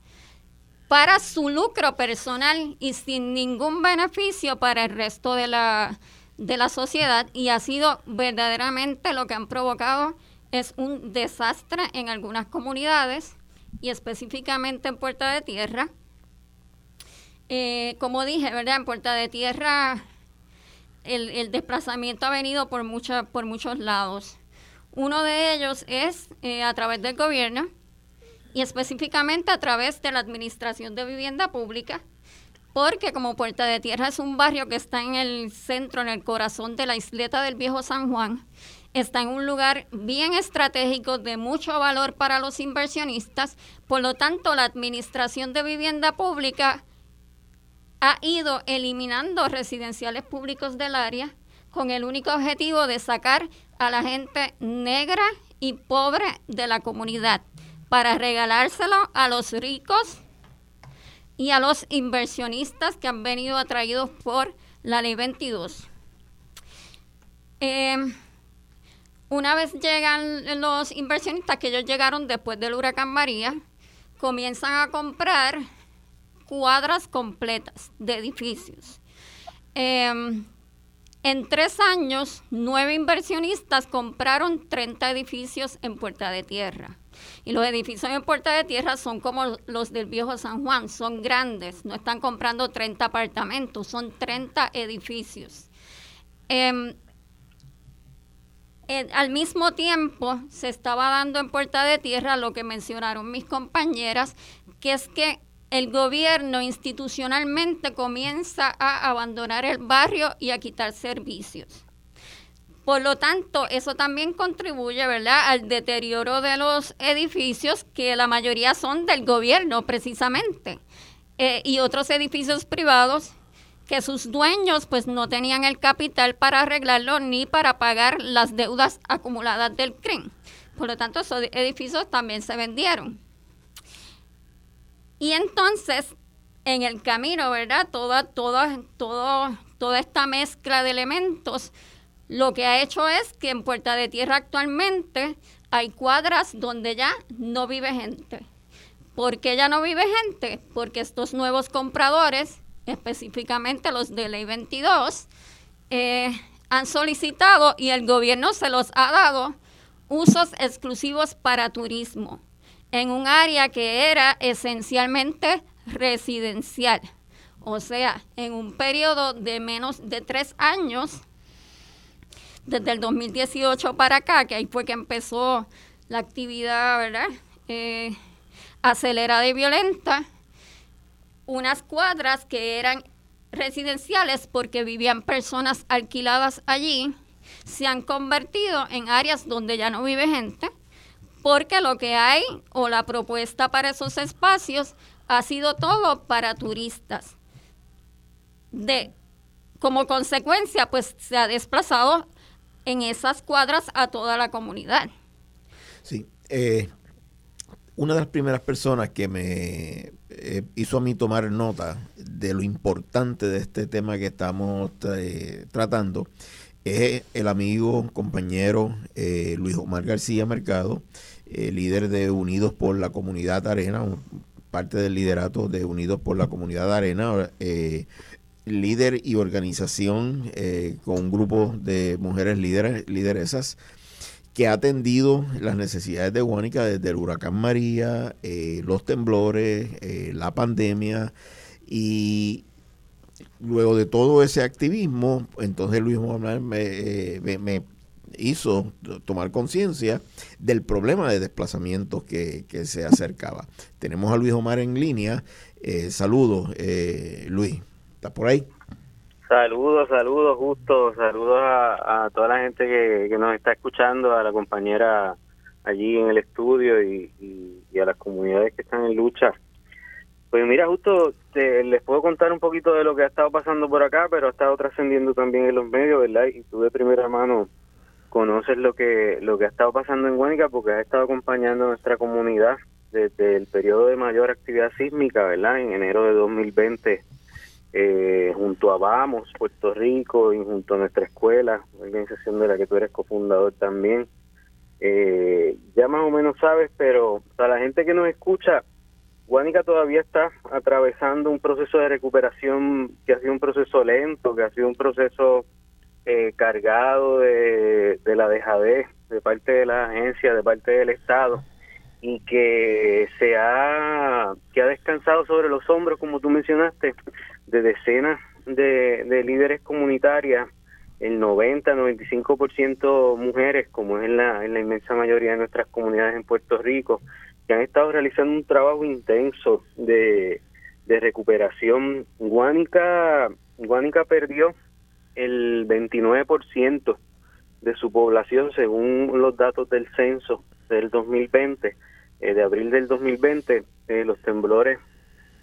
para su lucro personal y sin ningún beneficio para el resto de la, de la sociedad y ha sido verdaderamente lo que han provocado es un desastre en algunas comunidades y específicamente en Puerta de Tierra. Eh, como dije, ¿verdad? En Puerta de Tierra el, desplazamiento ha venido por, por muchos lados. Uno de ellos es eh, a través del gobierno y específicamente a través de la Administración de Vivienda Pública, porque como Puerta de Tierra es un barrio que está en el centro, en el corazón de la isleta del Viejo San Juan, está en un lugar bien estratégico de mucho valor para los inversionistas, por lo tanto la Administración de Vivienda Pública ha ido eliminando residenciales públicos del área con el único objetivo de sacar a la gente negra y pobre de la comunidad para regalárselo a los ricos y a los inversionistas que han venido atraídos por la ley 22. Em, una vez llegan los inversionistas, que ellos llegaron después del huracán María, comienzan a comprar cuadras completas de edificios. Em, en tres años, nueve inversionistas compraron 30 edificios en Puerta de Tierra. Y los edificios en Puerta de Tierra son como los del viejo San Juan, son grandes, no están comprando 30 apartamentos, son 30 edificios. Em, al mismo tiempo se estaba dando en Puerta de Tierra lo que mencionaron mis compañeras, que es que el gobierno institucionalmente comienza a abandonar el barrio y a quitar servicios. Por lo tanto, eso también contribuye, ¿verdad?, al deterioro de los edificios, que la mayoría son del gobierno, precisamente, eh, y otros edificios privados que sus dueños pues no tenían el capital para arreglarlo ni para pagar las deudas acumuladas del CRIM. Por lo tanto, esos edificios también se vendieron. Y entonces, en el camino, ¿verdad? Toda, toda, todo, toda esta mezcla de elementos, lo que ha hecho es que en Puerta de Tierra actualmente hay cuadras donde ya no vive gente. ¿Por qué ya no vive gente? Porque estos nuevos compradores específicamente los de Ley 22, eh, han solicitado y el gobierno se los ha dado usos exclusivos para turismo en un área que era esencialmente residencial. O sea, en un periodo de menos de tres años, desde el 2018 para acá, que ahí fue que empezó la actividad, ¿verdad? Eh, acelerada y violenta, unas cuadras que eran residenciales porque vivían personas alquiladas allí, se han convertido en áreas donde ya no vive gente, porque lo que hay o la propuesta para esos espacios ha sido todo para turistas. De, como consecuencia, pues se ha desplazado en esas cuadras a toda la comunidad. Sí, eh, una de las primeras personas que me eh, hizo a mí tomar nota de lo importante de este tema que estamos eh, tratando es el amigo, compañero Luis Omar García Mercado, líder de Unidos por la Comunidad Arena, parte del liderato de Unidos por la Comunidad Arena, líder y organización con un grupo de mujeres líderes, lideresas que ha atendido las necesidades de Guánica desde el huracán María, eh, los temblores, eh, la pandemia y luego de todo ese activismo, entonces Luis Manuel eh, me, hizo tomar conciencia del problema de desplazamientos que, que, se acercaba. Tenemos a Luis Omar en línea. saludos, Luis. ¿Estás por ahí? Saludos, saludos, justo, saludos a, toda la gente que, nos está escuchando, a la compañera allí en el estudio y, a las comunidades que están en lucha. Pues mira, justo les puedo contar un poquito de lo que ha estado pasando por acá, pero ha estado trascendiendo también en los medios, ¿verdad? Y tú de primera mano conoces lo que lo que ha estado pasando en Guánica porque has estado acompañando a nuestra comunidad desde el periodo de mayor actividad sísmica, ¿verdad? En enero de 2020 eh, junto a Vamos, Puerto Rico, y junto a nuestra escuela, organización de la que tú eres cofundador también. Eh, ya más o menos sabes, pero para la gente que nos escucha, Guánica todavía está atravesando un proceso de recuperación que ha sido un proceso lento, que ha sido un proceso eh, cargado de, de la dejadez de parte de la agencia, de parte del Estado y que se ha que ha descansado sobre los hombros como tú mencionaste de decenas de, de líderes comunitarias el 90 95% mujeres como es en la, en la inmensa mayoría de nuestras comunidades en Puerto Rico que han estado realizando un trabajo intenso de, de recuperación. Guánica Guánica perdió el 29% de su población según los datos del censo del 2020, eh, de abril del 2020, eh, los temblores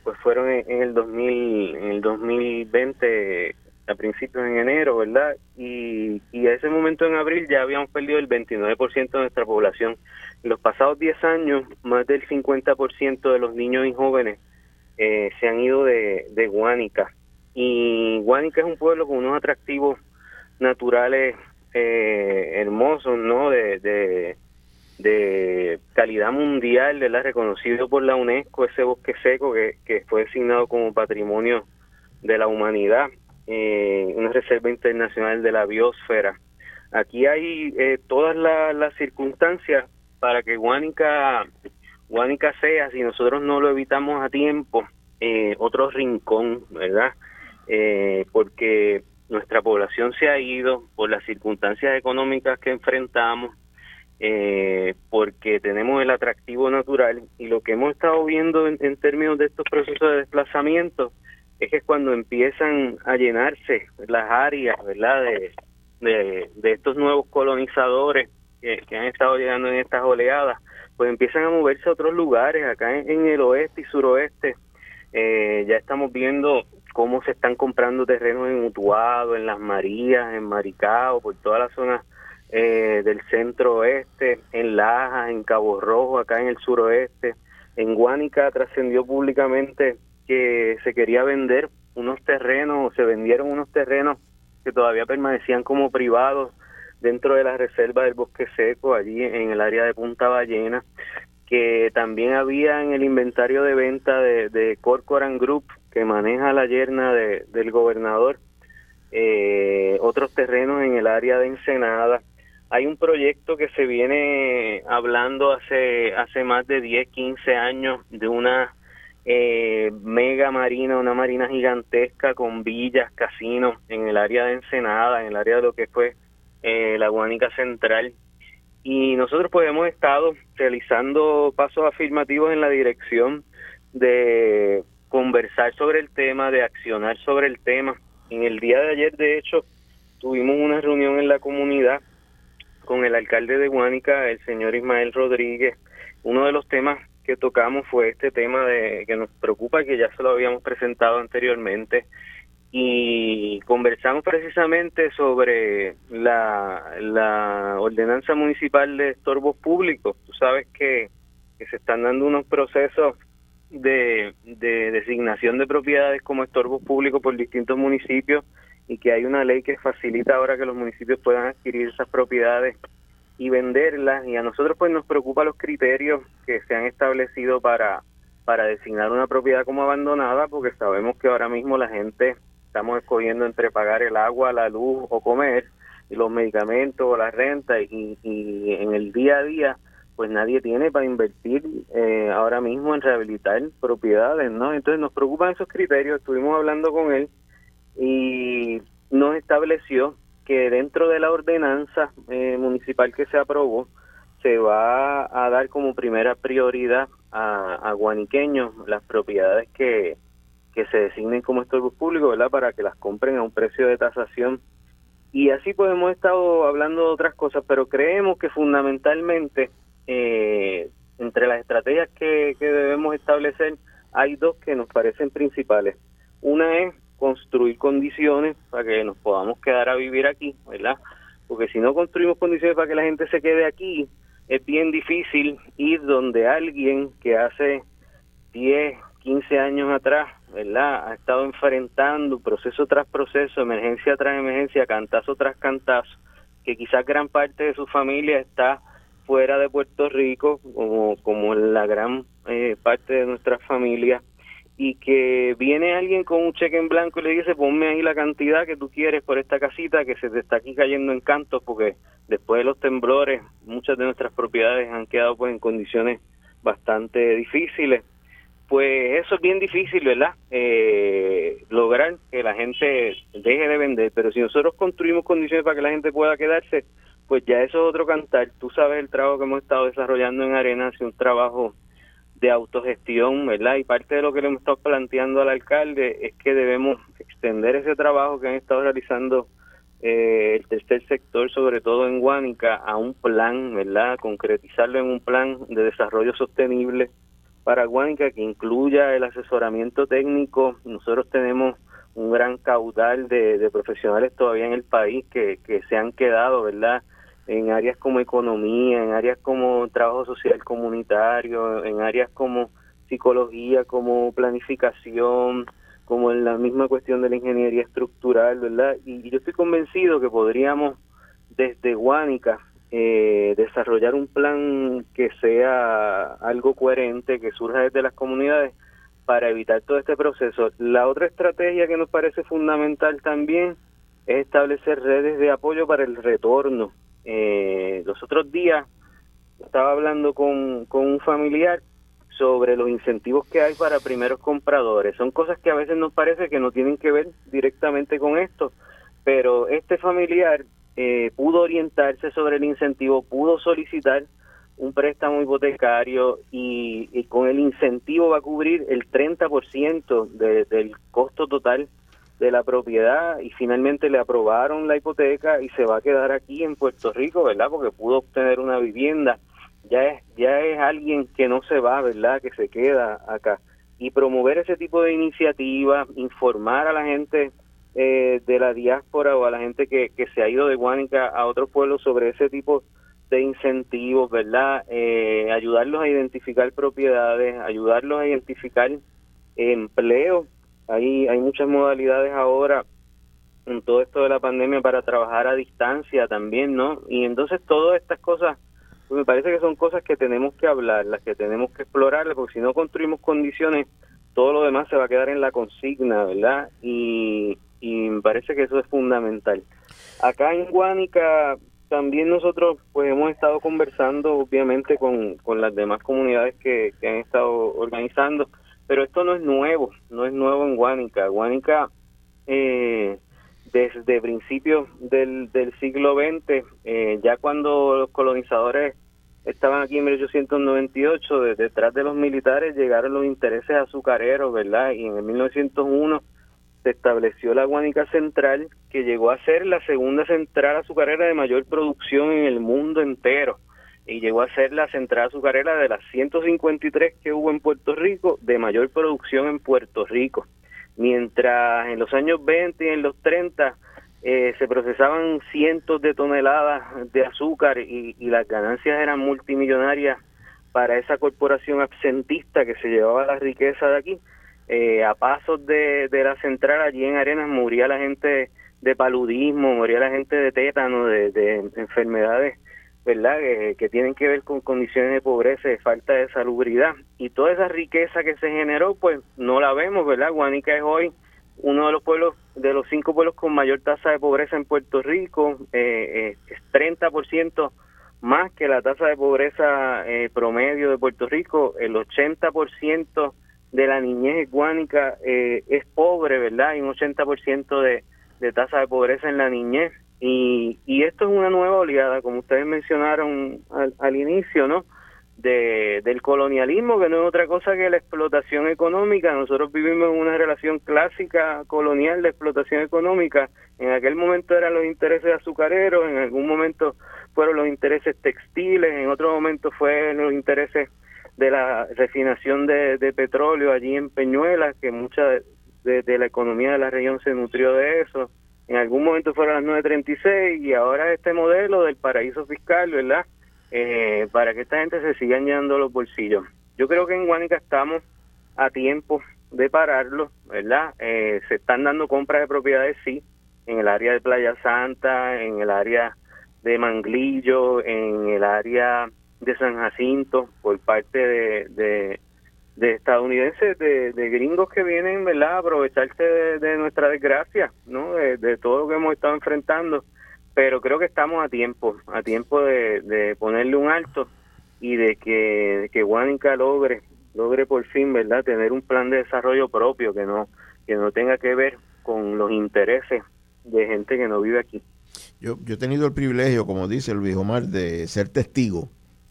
pues fueron en, el 2000, en el 2020 a principios en enero, ¿verdad? Y, y a ese momento en abril ya habíamos perdido el 29% de nuestra población. En los pasados 10 años, más del 50% de los niños y jóvenes eh, se han ido de, de Guánica. Y Guánica es un pueblo con unos atractivos naturales eh, hermosos, ¿no? De, de, calidad mundial, ¿verdad? Reconocido por la UNESCO, ese bosque seco que, que fue designado como patrimonio de la humanidad, eh, una reserva internacional de la biosfera. Aquí hay eh, todas las circunstancias para que Guánica, Guánica sea, si nosotros no lo evitamos a tiempo, eh, otro rincón, ¿verdad? Eh, porque nuestra población se ha ido por las circunstancias económicas que enfrentamos, eh, porque tenemos el atractivo natural y lo que hemos estado viendo en, términos de estos procesos de desplazamiento es que cuando empiezan a llenarse las áreas, ¿verdad? De, de, estos nuevos colonizadores que, han estado llegando en estas oleadas, pues empiezan a moverse a otros lugares, acá en, el oeste y suroeste. Eh, ya estamos viendo cómo se están comprando terrenos en Utuado, en Las Marías, en Maricao, por toda la zona eh, del centro oeste, en Lajas, en Cabo Rojo, acá en el suroeste. En Guánica trascendió públicamente que se quería vender unos terrenos, o se vendieron unos terrenos que todavía permanecían como privados dentro de la reserva del bosque seco, allí en el área de Punta Ballena, que también había en el inventario de venta de, de Corcoran Group, que maneja la yerna de, del gobernador, eh, otros terrenos en el área de Ensenada. Hay un proyecto que se viene hablando hace, hace más de 10, 15 años de una eh, mega marina, una marina gigantesca con villas, casinos en el área de Ensenada, en el área de lo que fue eh, la Guanica Central. Y nosotros pues hemos estado realizando pasos afirmativos en la dirección de conversar sobre el tema, de accionar sobre el tema. En el día de ayer, de hecho, tuvimos una reunión en la comunidad con el alcalde de Guánica, el señor Ismael Rodríguez. Uno de los temas que tocamos fue este tema de que nos preocupa, que ya se lo habíamos presentado anteriormente, y conversamos precisamente sobre la, ordenanza municipal de estorbos públicos. Tú sabes que se están dando unos procesos de, designación de propiedades como estorbos públicos por distintos municipios y que hay una ley que facilita ahora que los municipios puedan adquirir esas propiedades y venderlas. Y a nosotros pues nos preocupa los criterios que se han establecido para para designar una propiedad como abandonada porque sabemos que ahora mismo la gente estamos escogiendo entre pagar el agua, la luz o comer y los medicamentos o la renta y, y en el día a día pues nadie tiene para invertir eh, ahora mismo en rehabilitar propiedades, ¿no? Entonces nos preocupan esos criterios, estuvimos hablando con él y nos estableció que dentro de la ordenanza eh, municipal que se aprobó se va a dar como primera prioridad a, guaniqueños las propiedades que, que se designen como estorbos públicos, ¿verdad? Para que las compren a un precio de tasación. Y así pues hemos estado hablando de otras cosas, pero creemos que fundamentalmente eh, entre las estrategias que, debemos establecer hay dos que nos parecen principales. Una es construir condiciones para que nos podamos quedar a vivir aquí, ¿verdad? Porque si no construimos condiciones para que la gente se quede aquí, es bien difícil ir donde alguien que hace 10, 15 años atrás, ¿verdad? Ha estado enfrentando proceso tras proceso, emergencia tras emergencia, cantazo tras cantazo, que quizás gran parte de su familia está fuera de Puerto Rico, como, como la gran eh, parte de nuestra familia, y que viene alguien con un cheque en blanco y le dice, ponme ahí la cantidad que tú quieres por esta casita que se te está aquí cayendo en cantos, porque después de los temblores muchas de nuestras propiedades han quedado pues en condiciones bastante difíciles. Pues eso es bien difícil, ¿verdad? Eh, lograr que la gente deje de vender, pero si nosotros construimos condiciones para que la gente pueda quedarse, pues ya eso es otro cantar. Tú sabes el trabajo que hemos estado desarrollando en Arena, hace un trabajo de autogestión, ¿verdad? Y parte de lo que le hemos estado planteando al alcalde es que debemos extender ese trabajo que han estado realizando eh, el tercer sector, sobre todo en Guánica, a un plan, ¿verdad? Concretizarlo en un plan de desarrollo sostenible para Guánica que incluya el asesoramiento técnico. Nosotros tenemos un gran caudal de, de profesionales todavía en el país que se han quedado, ¿verdad? En áreas como economía, en áreas como trabajo social comunitario, en áreas como psicología, como planificación, como en la misma cuestión de la ingeniería estructural, ¿verdad? Y, yo estoy convencido que podríamos desde Guánica eh, desarrollar un plan que sea algo coherente, que surja desde las comunidades para evitar todo este proceso. La otra estrategia que nos parece fundamental también es establecer redes de apoyo para el retorno. Eh, los otros días estaba hablando con, un familiar sobre los incentivos que hay para primeros compradores. Son cosas que a veces nos parece que no tienen que ver directamente con esto, pero este familiar eh, pudo orientarse sobre el incentivo, pudo solicitar un préstamo hipotecario y, con el incentivo va a cubrir el 30% de, del costo total de la propiedad y finalmente le aprobaron la hipoteca y se va a quedar aquí en Puerto Rico, ¿verdad? Porque pudo obtener una vivienda. Ya es ya es alguien que no se va, ¿verdad? Que se queda acá y promover ese tipo de iniciativas, informar a la gente eh, de la diáspora o a la gente que, que se ha ido de Guánica a otros pueblos sobre ese tipo de incentivos, ¿verdad? Eh, ayudarlos a identificar propiedades, ayudarlos a identificar empleo. Hay, hay muchas modalidades ahora en todo esto de la pandemia para trabajar a distancia también, ¿no? Y entonces todas estas cosas, pues me parece que son cosas que tenemos que hablar, las que tenemos que explorar, porque si no construimos condiciones, todo lo demás se va a quedar en la consigna, ¿verdad? Y, y me parece que eso es fundamental. Acá en Guánica también nosotros pues hemos estado conversando obviamente con, con las demás comunidades que, que han estado organizando, pero esto no es nuevo, no es nuevo en Guánica. Guánica eh, desde principios del, del siglo XX, eh, ya cuando los colonizadores estaban aquí en 1898, detrás de los militares llegaron los intereses azucareros, ¿verdad? Y en el 1901 se estableció la Guánica Central, que llegó a ser la segunda central azucarera de mayor producción en el mundo entero. Y llegó a ser la central azucarera de las 153 que hubo en Puerto Rico, de mayor producción en Puerto Rico. Mientras en los años 20 y en los 30 eh, se procesaban cientos de toneladas de azúcar y, las ganancias eran multimillonarias para esa corporación absentista que se llevaba la riqueza de aquí, eh, a pasos de, la central allí en Arenas moría la gente de paludismo, moría la gente de tétano, de enfermedades, ¿verdad? Que, tienen que ver con condiciones de pobreza, de falta de salubridad. Y toda esa riqueza que se generó, pues no la vemos, ¿verdad? Guanica es hoy uno de los pueblos, de los cinco pueblos con mayor tasa de pobreza en Puerto Rico, eh, eh, es 30% más que la tasa de pobreza eh, promedio de Puerto Rico, el 80% de la niñez ecuánica eh, es pobre, ¿verdad? Hay un 80% de, de tasa de pobreza en la niñez. Y, y esto es una nueva oleada, como ustedes mencionaron al, inicio, ¿no? De, del colonialismo, que no es otra cosa que la explotación económica. Nosotros vivimos en una relación clásica colonial de explotación económica. En aquel momento eran los intereses azucareros, en algún momento fueron los intereses textiles, en otro momento fueron los intereses de la refinación de, petróleo allí en Peñuelas, que mucha de, la economía de la región se nutrió de eso. En algún momento fueron las 9.36 y ahora este modelo del paraíso fiscal, ¿verdad? Eh, para que esta gente se siga llenando los bolsillos. Yo creo que en Guánica estamos a tiempo de pararlo, ¿verdad? Eh, se están dando compras de propiedades, sí, en el área de Playa Santa, en el área de Manglillo, en el área de San Jacinto por parte de, de, estadounidenses, de, gringos que vienen ¿verdad? a aprovecharse de, nuestra desgracia, ¿no? De, todo lo que hemos estado enfrentando. Pero creo que estamos a tiempo, a tiempo de, ponerle un alto y de que, que Guanica logre, logre por fin, ¿verdad? Tener un plan de desarrollo propio que no, que no tenga que ver con los intereses de gente que no vive aquí. Yo, yo he tenido el privilegio, como dice el viejo Mar, de ser testigo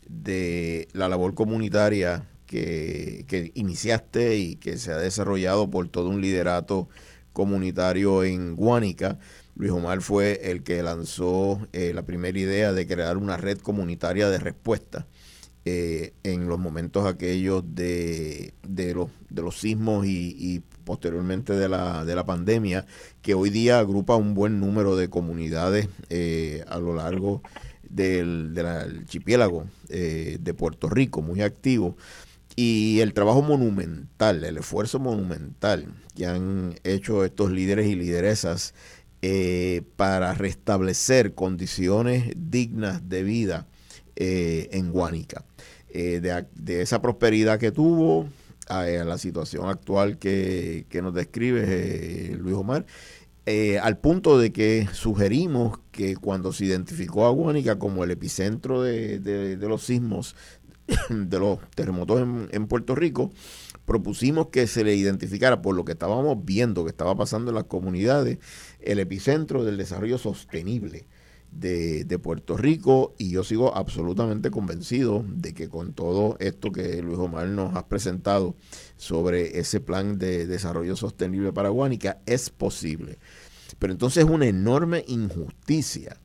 de la labor comunitaria que, iniciaste y que se ha desarrollado por todo un liderato comunitario en Guánica. Luis Omar fue el que lanzó eh, la primera idea de crear una red comunitaria de respuesta eh, en los momentos aquellos de, de, los, de los sismos y, posteriormente de la, de la pandemia, que hoy día agrupa un buen número de comunidades eh, a lo largo del, archipiélago eh, de Puerto Rico, muy activo. Y el trabajo monumental, el esfuerzo monumental que han hecho estos líderes y lideresas para restablecer condiciones dignas de vida en Guánica. De, de, esa prosperidad que tuvo a, la situación actual que, nos describe Luis Omar, al punto de que sugerimos que cuando se identificó a Guánica como el epicentro de, de los sismos [COUGHS] de los terremotos en, Puerto Rico, propusimos que se le identificara por lo que estábamos viendo que estaba pasando en las comunidades, el epicentro del desarrollo sostenible de, Puerto Rico y yo sigo absolutamente convencido de que con todo esto que Luis Omar nos ha presentado sobre ese plan de desarrollo sostenible para Guánica es posible. Pero entonces es una enorme injusticia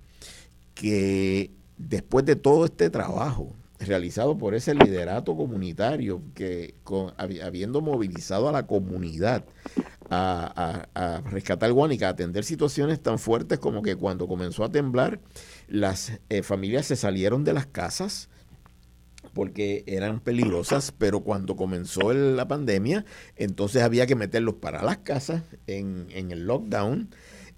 que después de todo este trabajo, realizado por ese liderato comunitario que habiendo movilizado a la comunidad a, a, rescatar Guánica, a atender situaciones tan fuertes como que cuando comenzó a temblar, las eh, familias se salieron de las casas porque eran peligrosas, pero cuando comenzó la pandemia, entonces había que meterlos para las casas en, en el lockdown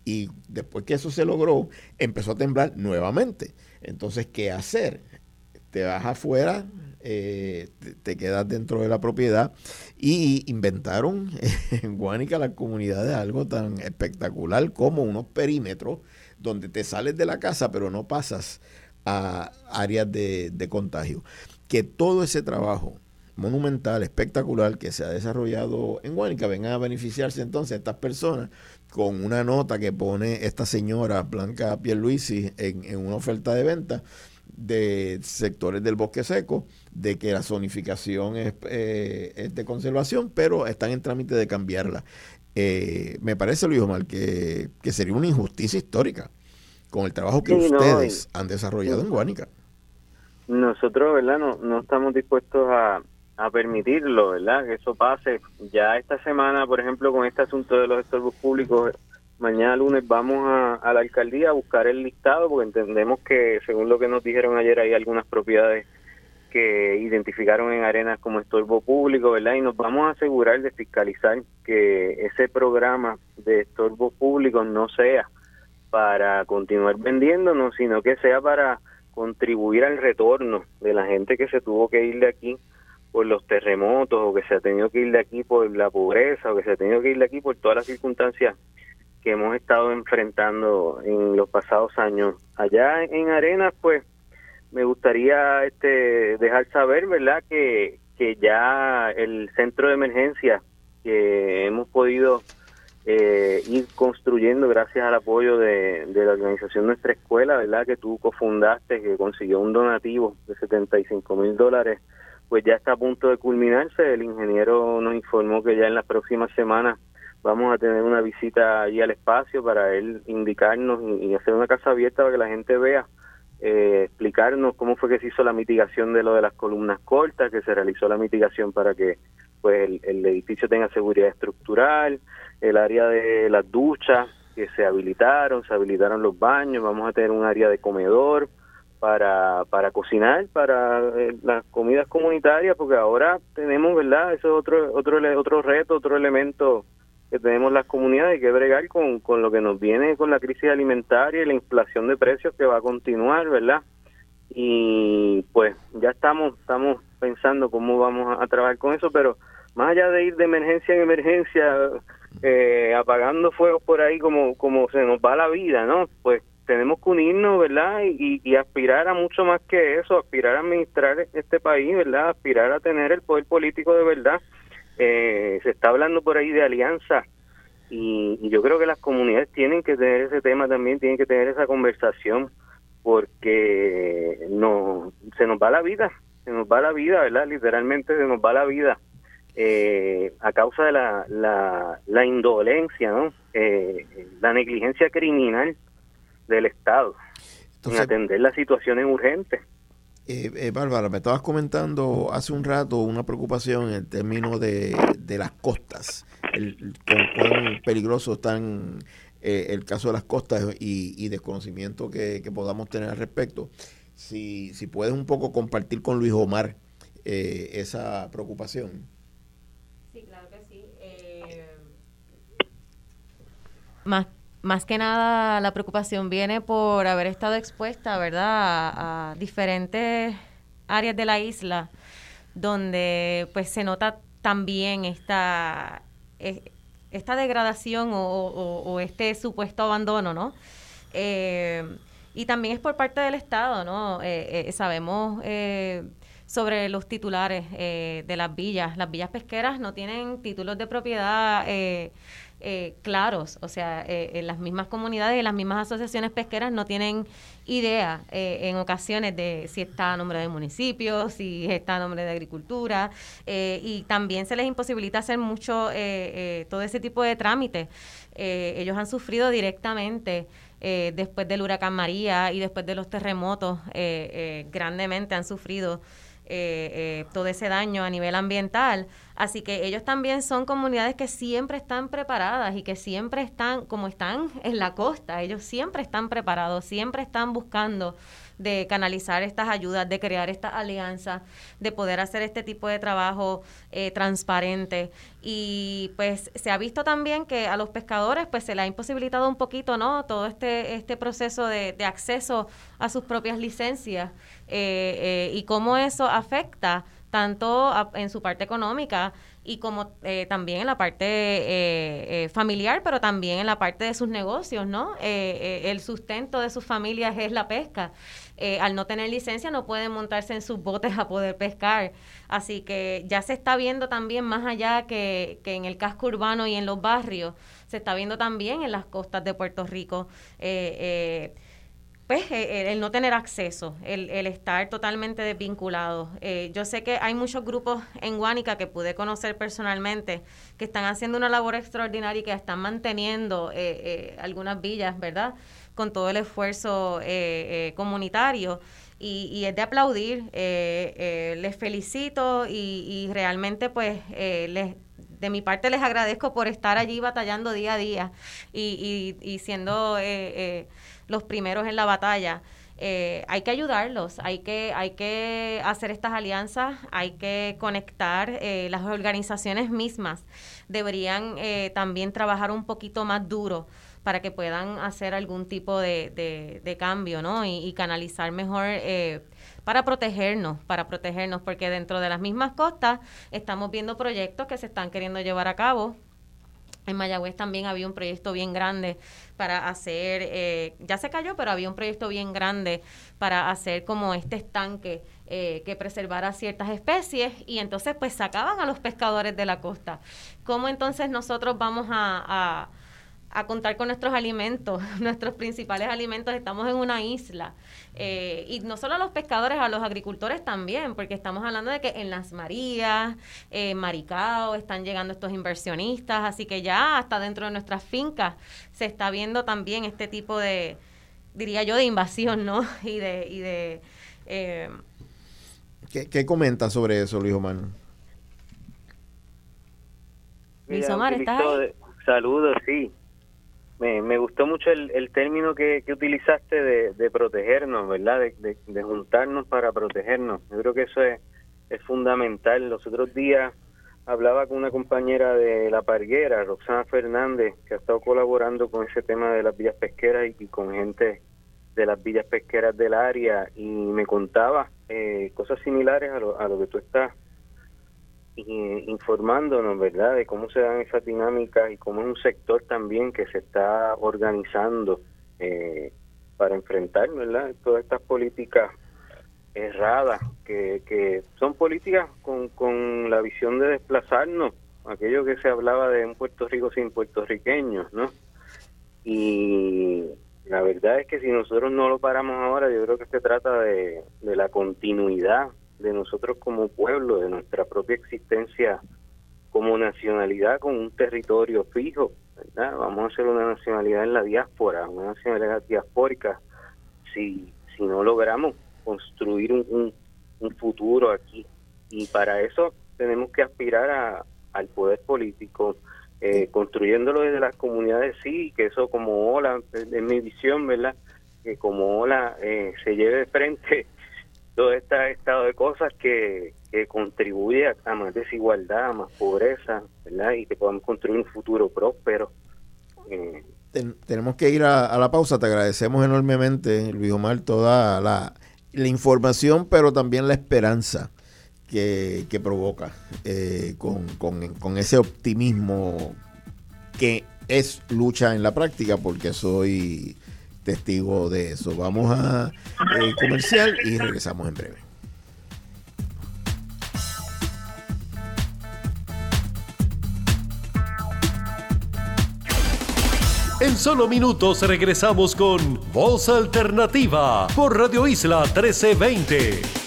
y después que eso se logró, empezó a temblar nuevamente. Entonces, ¿qué hacer? Te vas afuera, eh, te, quedas dentro de la propiedad y inventaron [LAUGHS] en Guánica las comunidades algo tan espectacular como unos perímetros donde te sales de la casa pero no pasas a áreas de, contagio. Que todo ese trabajo monumental, espectacular que se ha desarrollado en Guánica vengan a beneficiarse entonces estas personas con una nota que pone esta señora Blanca Pierluisi en, en una oferta de venta de sectores del bosque seco, de que la zonificación es, eh, de conservación, pero están en trámite de cambiarla. Eh, me parece, Luis Omar, que, que, sería una injusticia histórica con el trabajo que ustedes han desarrollado en Guánica. Nosotros, ¿verdad? No, no estamos dispuestos a, a permitirlo, ¿verdad? Que eso pase. Ya esta semana, por ejemplo, con este asunto de los estorbos públicos, Mañana lunes vamos a, la alcaldía a buscar el listado porque entendemos que, según lo que nos dijeron ayer, hay algunas propiedades que identificaron en arenas como estorbo público, ¿verdad? Y nos vamos a asegurar de fiscalizar que ese programa de estorbo público no sea para continuar vendiéndonos, sino que sea para contribuir al retorno de la gente que se tuvo que ir de aquí por los terremotos o que se ha tenido que ir de aquí por la pobreza o que se ha tenido que ir de aquí por todas las circunstancias que hemos estado enfrentando en los pasados años. Allá en Arenas, pues, me gustaría este, dejar saber, ¿verdad?, que, que ya el centro de emergencia que hemos podido eh, ir construyendo gracias al apoyo de, de, la organización Nuestra Escuela, ¿verdad?, que tú cofundaste, que consiguió un donativo de 75 mil dólares, pues ya está a punto de culminarse. El ingeniero nos informó que ya en las próximas semanas vamos a tener una visita ahí al espacio para él indicarnos y, hacer una casa abierta para que la gente vea, eh, explicarnos cómo fue que se hizo la mitigación de lo de las columnas cortas, que se realizó la mitigación para que pues el, edificio tenga seguridad estructural, el área de las duchas que se habilitaron, se habilitaron los baños, vamos a tener un área de comedor para, para cocinar, para eh, las comidas comunitarias, porque ahora tenemos, ¿verdad? Eso es otro, otro, otro reto, otro elemento que tenemos las comunidades y que bregar con, con lo que nos viene con la crisis alimentaria y la inflación de precios que va a continuar, ¿verdad? Y pues ya estamos estamos pensando cómo vamos a, trabajar con eso, pero más allá de ir de emergencia en emergencia eh, apagando fuegos por ahí como como se nos va la vida, ¿no? Pues tenemos que unirnos, ¿verdad? Y, y, aspirar a mucho más que eso, aspirar a administrar este país, ¿verdad? Aspirar a tener el poder político de verdad eh, se está hablando por ahí de alianza y, yo creo que las comunidades tienen que tener ese tema también, tienen que tener esa conversación porque no se nos va la vida, se nos va la vida, ¿verdad? Literalmente se nos va la vida eh, a causa de la, la, indolencia, ¿no? Eh, la negligencia criminal del Estado en atender las situaciones urgentes. Eh, eh, Bárbara, me estabas comentando hace un rato una preocupación en el término de, las costas, el, cuán peligroso están eh, el caso de las costas y, desconocimiento que, podamos tener al respecto. Si, si puedes un poco compartir con Luis Omar eh, esa preocupación. Sí, claro que sí. más más que nada la preocupación viene por haber estado expuesta, ¿verdad?, a, diferentes áreas de la isla donde pues se nota también esta, eh, esta degradación o, este supuesto abandono, ¿no? Eh, y también es por parte del Estado, ¿no? Eh, sabemos sobre los titulares de las villas. Las villas pesqueras no tienen títulos de propiedad eh, claros, o sea, eh, en las mismas comunidades y las mismas asociaciones pesqueras no tienen idea eh, en ocasiones de si está a nombre del municipio, si está a nombre de agricultura, y también se les imposibilita hacer mucho todo ese tipo de trámites. ellos han sufrido directamente. después del huracán María y después de los terremotos, grandemente han sufrido todo ese daño a nivel ambiental. Así que ellos también son comunidades que siempre están preparadas y que siempre están, como están en la costa, ellos siempre están preparados, siempre están buscando de canalizar estas ayudas, de crear estas alianzas, de poder hacer este tipo de trabajo eh, transparente. Y pues se ha visto también que a los pescadores pues se les ha imposibilitado un poquito, ¿no? Todo este, este proceso de, acceso a sus propias licencias eh, eh, y cómo eso afecta tanto en su parte económica y como eh, también en la parte eh, eh, familiar, pero también en la parte de sus negocios, ¿no? el sustento de sus familias es la pesca. Al no tener licencia no pueden montarse en sus botes a poder pescar. Así que ya se está viendo también más allá que, que en el casco urbano y en los barrios, se está viendo también en las costas de Puerto Rico pues eh, eh, el no tener acceso, el, estar totalmente desvinculado. Eh, yo sé que hay muchos grupos en Guánica que pude conocer personalmente que están haciendo una labor extraordinaria y que están manteniendo algunas villas, ¿verdad? Con todo el esfuerzo comunitario. Y, es de aplaudir. les felicito y, realmente pues les de mi parte les agradezco por estar allí batallando día a día y, y, y siendo los primeros en la batalla. Eh, hay que ayudarlos, hay que, hay que hacer estas alianzas, hay que conectar, eh, las organizaciones mismas deberían eh, también trabajar un poquito más duro para que puedan hacer algún tipo de, de, cambio, ¿no? Y, y canalizar mejor para protegernos, para protegernos, porque dentro de las mismas costas estamos viendo proyectos que se están queriendo llevar a cabo en Mayagüez también había un proyecto bien grande para hacer, eh, ya se cayó, pero había un proyecto bien grande para hacer como este estanque eh, que preservara ciertas especies y entonces pues sacaban a los pescadores de la costa. ¿Cómo entonces nosotros vamos a contar con nuestros alimentos, [LAUGHS] nuestros principales alimentos, estamos en una isla. Eh, y no solo a los pescadores, a los agricultores también, porque estamos hablando de que en Las Marías, en Maricao, están llegando estos inversionistas, así que ya hasta dentro de nuestras fincas se está viendo también este tipo de, diría yo, de invasión, ¿no? [LAUGHS] Y de... Y de eh, ¿Qué, ¿Qué comentas sobre eso, Luis Omar? Luis Omar, ¿estás ahí? Saludos, sí me, me gustó mucho el, el término que, que utilizaste de, de protegernos, ¿verdad? De, de, juntarnos para protegernos. Yo creo que eso es, es fundamental. Los otros días hablaba con una compañera de La Parguera, Roxana Fernández, que ha estado colaborando con ese tema de las villas pesqueras y, con gente de las villas pesqueras del área y me contaba eh, cosas similares a lo, a lo que tú estás informándonos, ¿verdad?, de cómo se dan esas dinámicas y cómo es un sector también que se está organizando eh, para enfrentar, ¿verdad?, todas estas políticas erradas, que, que son políticas con, con la visión de desplazarnos, aquello que se hablaba de un Puerto Rico sin puertorriqueños, ¿no? Y la verdad es que si nosotros no lo paramos ahora, yo creo que se trata de, de la continuidad de nosotros como pueblo, de nuestra propia existencia como nacionalidad con un territorio fijo, ¿verdad? Vamos a hacer una nacionalidad en la diáspora, una nacionalidad diaspórica, si, si no logramos construir un, un, futuro aquí. Y para eso tenemos que aspirar a, al poder político, eh, construyéndolo desde las comunidades, sí, que eso como ola, en mi visión, ¿verdad? Que como ola eh, se lleve de frente todo este estado de cosas que, contribuye a, más desigualdad, a más pobreza, ¿verdad? Y que podamos construir un futuro próspero. Eh, tenemos que ir a, la pausa. Te agradecemos enormemente, Luis Omar, toda la, información, pero también la esperanza que, provoca eh, con, con, ese optimismo que es lucha en la práctica, porque soy testigo de eso. Vamos a eh, comercial y regresamos en breve. En solo minutos regresamos con Voz Alternativa por Radio Isla 1320.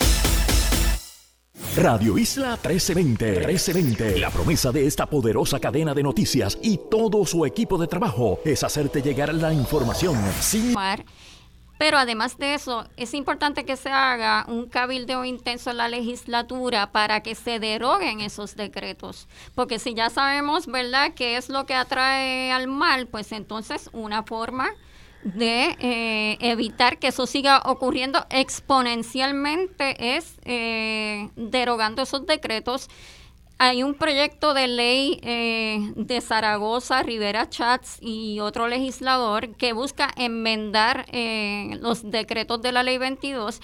Radio Isla 1320. 1320. La promesa de esta poderosa cadena de noticias y todo su equipo de trabajo es hacerte llegar la información sin pero además de eso, es importante que se haga un cabildeo intenso en la legislatura para que se deroguen esos decretos. Porque si ya sabemos, ¿verdad?, qué es lo que atrae al mal, pues entonces una forma de eh, evitar que eso siga ocurriendo exponencialmente es eh, derogando esos decretos hay un proyecto de ley eh, de Zaragoza, Rivera Chats y otro legislador que busca enmendar eh, los decretos de la ley 22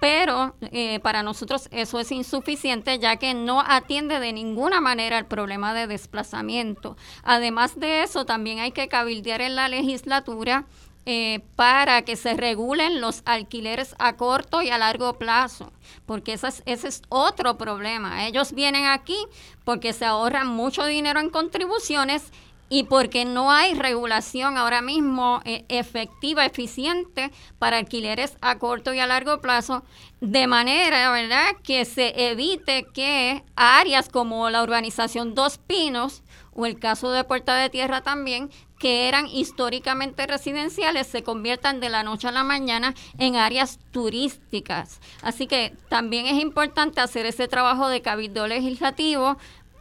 pero eh, para nosotros eso es insuficiente ya que no atiende de ninguna manera el problema de desplazamiento. Además de eso, también hay que cabildear en la legislatura eh, para que se regulen los alquileres a corto y a largo plazo, porque ese es, otro problema. Ellos vienen aquí porque se ahorran mucho dinero en contribuciones y porque no hay regulación ahora mismo eh, efectiva, eficiente para alquileres a corto y a largo plazo, de manera, ¿verdad?, que se evite que áreas como la urbanización Dos Pinos o el caso de Puerta de Tierra también que eran históricamente residenciales se conviertan de la noche a la mañana en áreas turísticas. Así que también es importante hacer ese trabajo de cabildo legislativo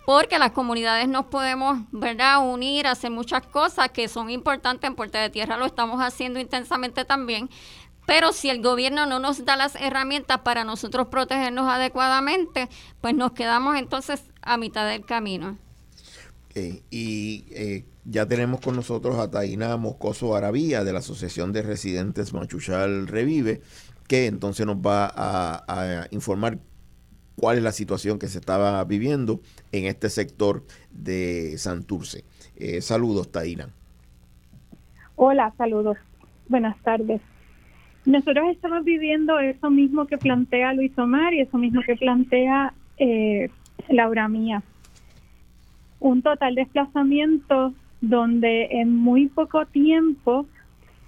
porque las comunidades nos podemos, ¿verdad?, unir, hacer muchas cosas que son importantes en Puerta de Tierra, lo estamos haciendo intensamente también, pero si el gobierno no nos da las herramientas para nosotros protegernos adecuadamente, pues nos quedamos entonces a mitad del camino. y eh, ya tenemos con nosotros a Taina Moscoso Arabía de la Asociación de Residentes Machuchal Revive, que entonces nos va a, informar cuál es la situación que se estaba viviendo en este sector de Santurce. Eh, saludos, Taina. Hola, saludos. Buenas tardes. Nosotros estamos viviendo eso mismo que plantea Luis Omar y eso mismo que plantea eh, Laura Mía. Un total desplazamiento donde en muy poco tiempo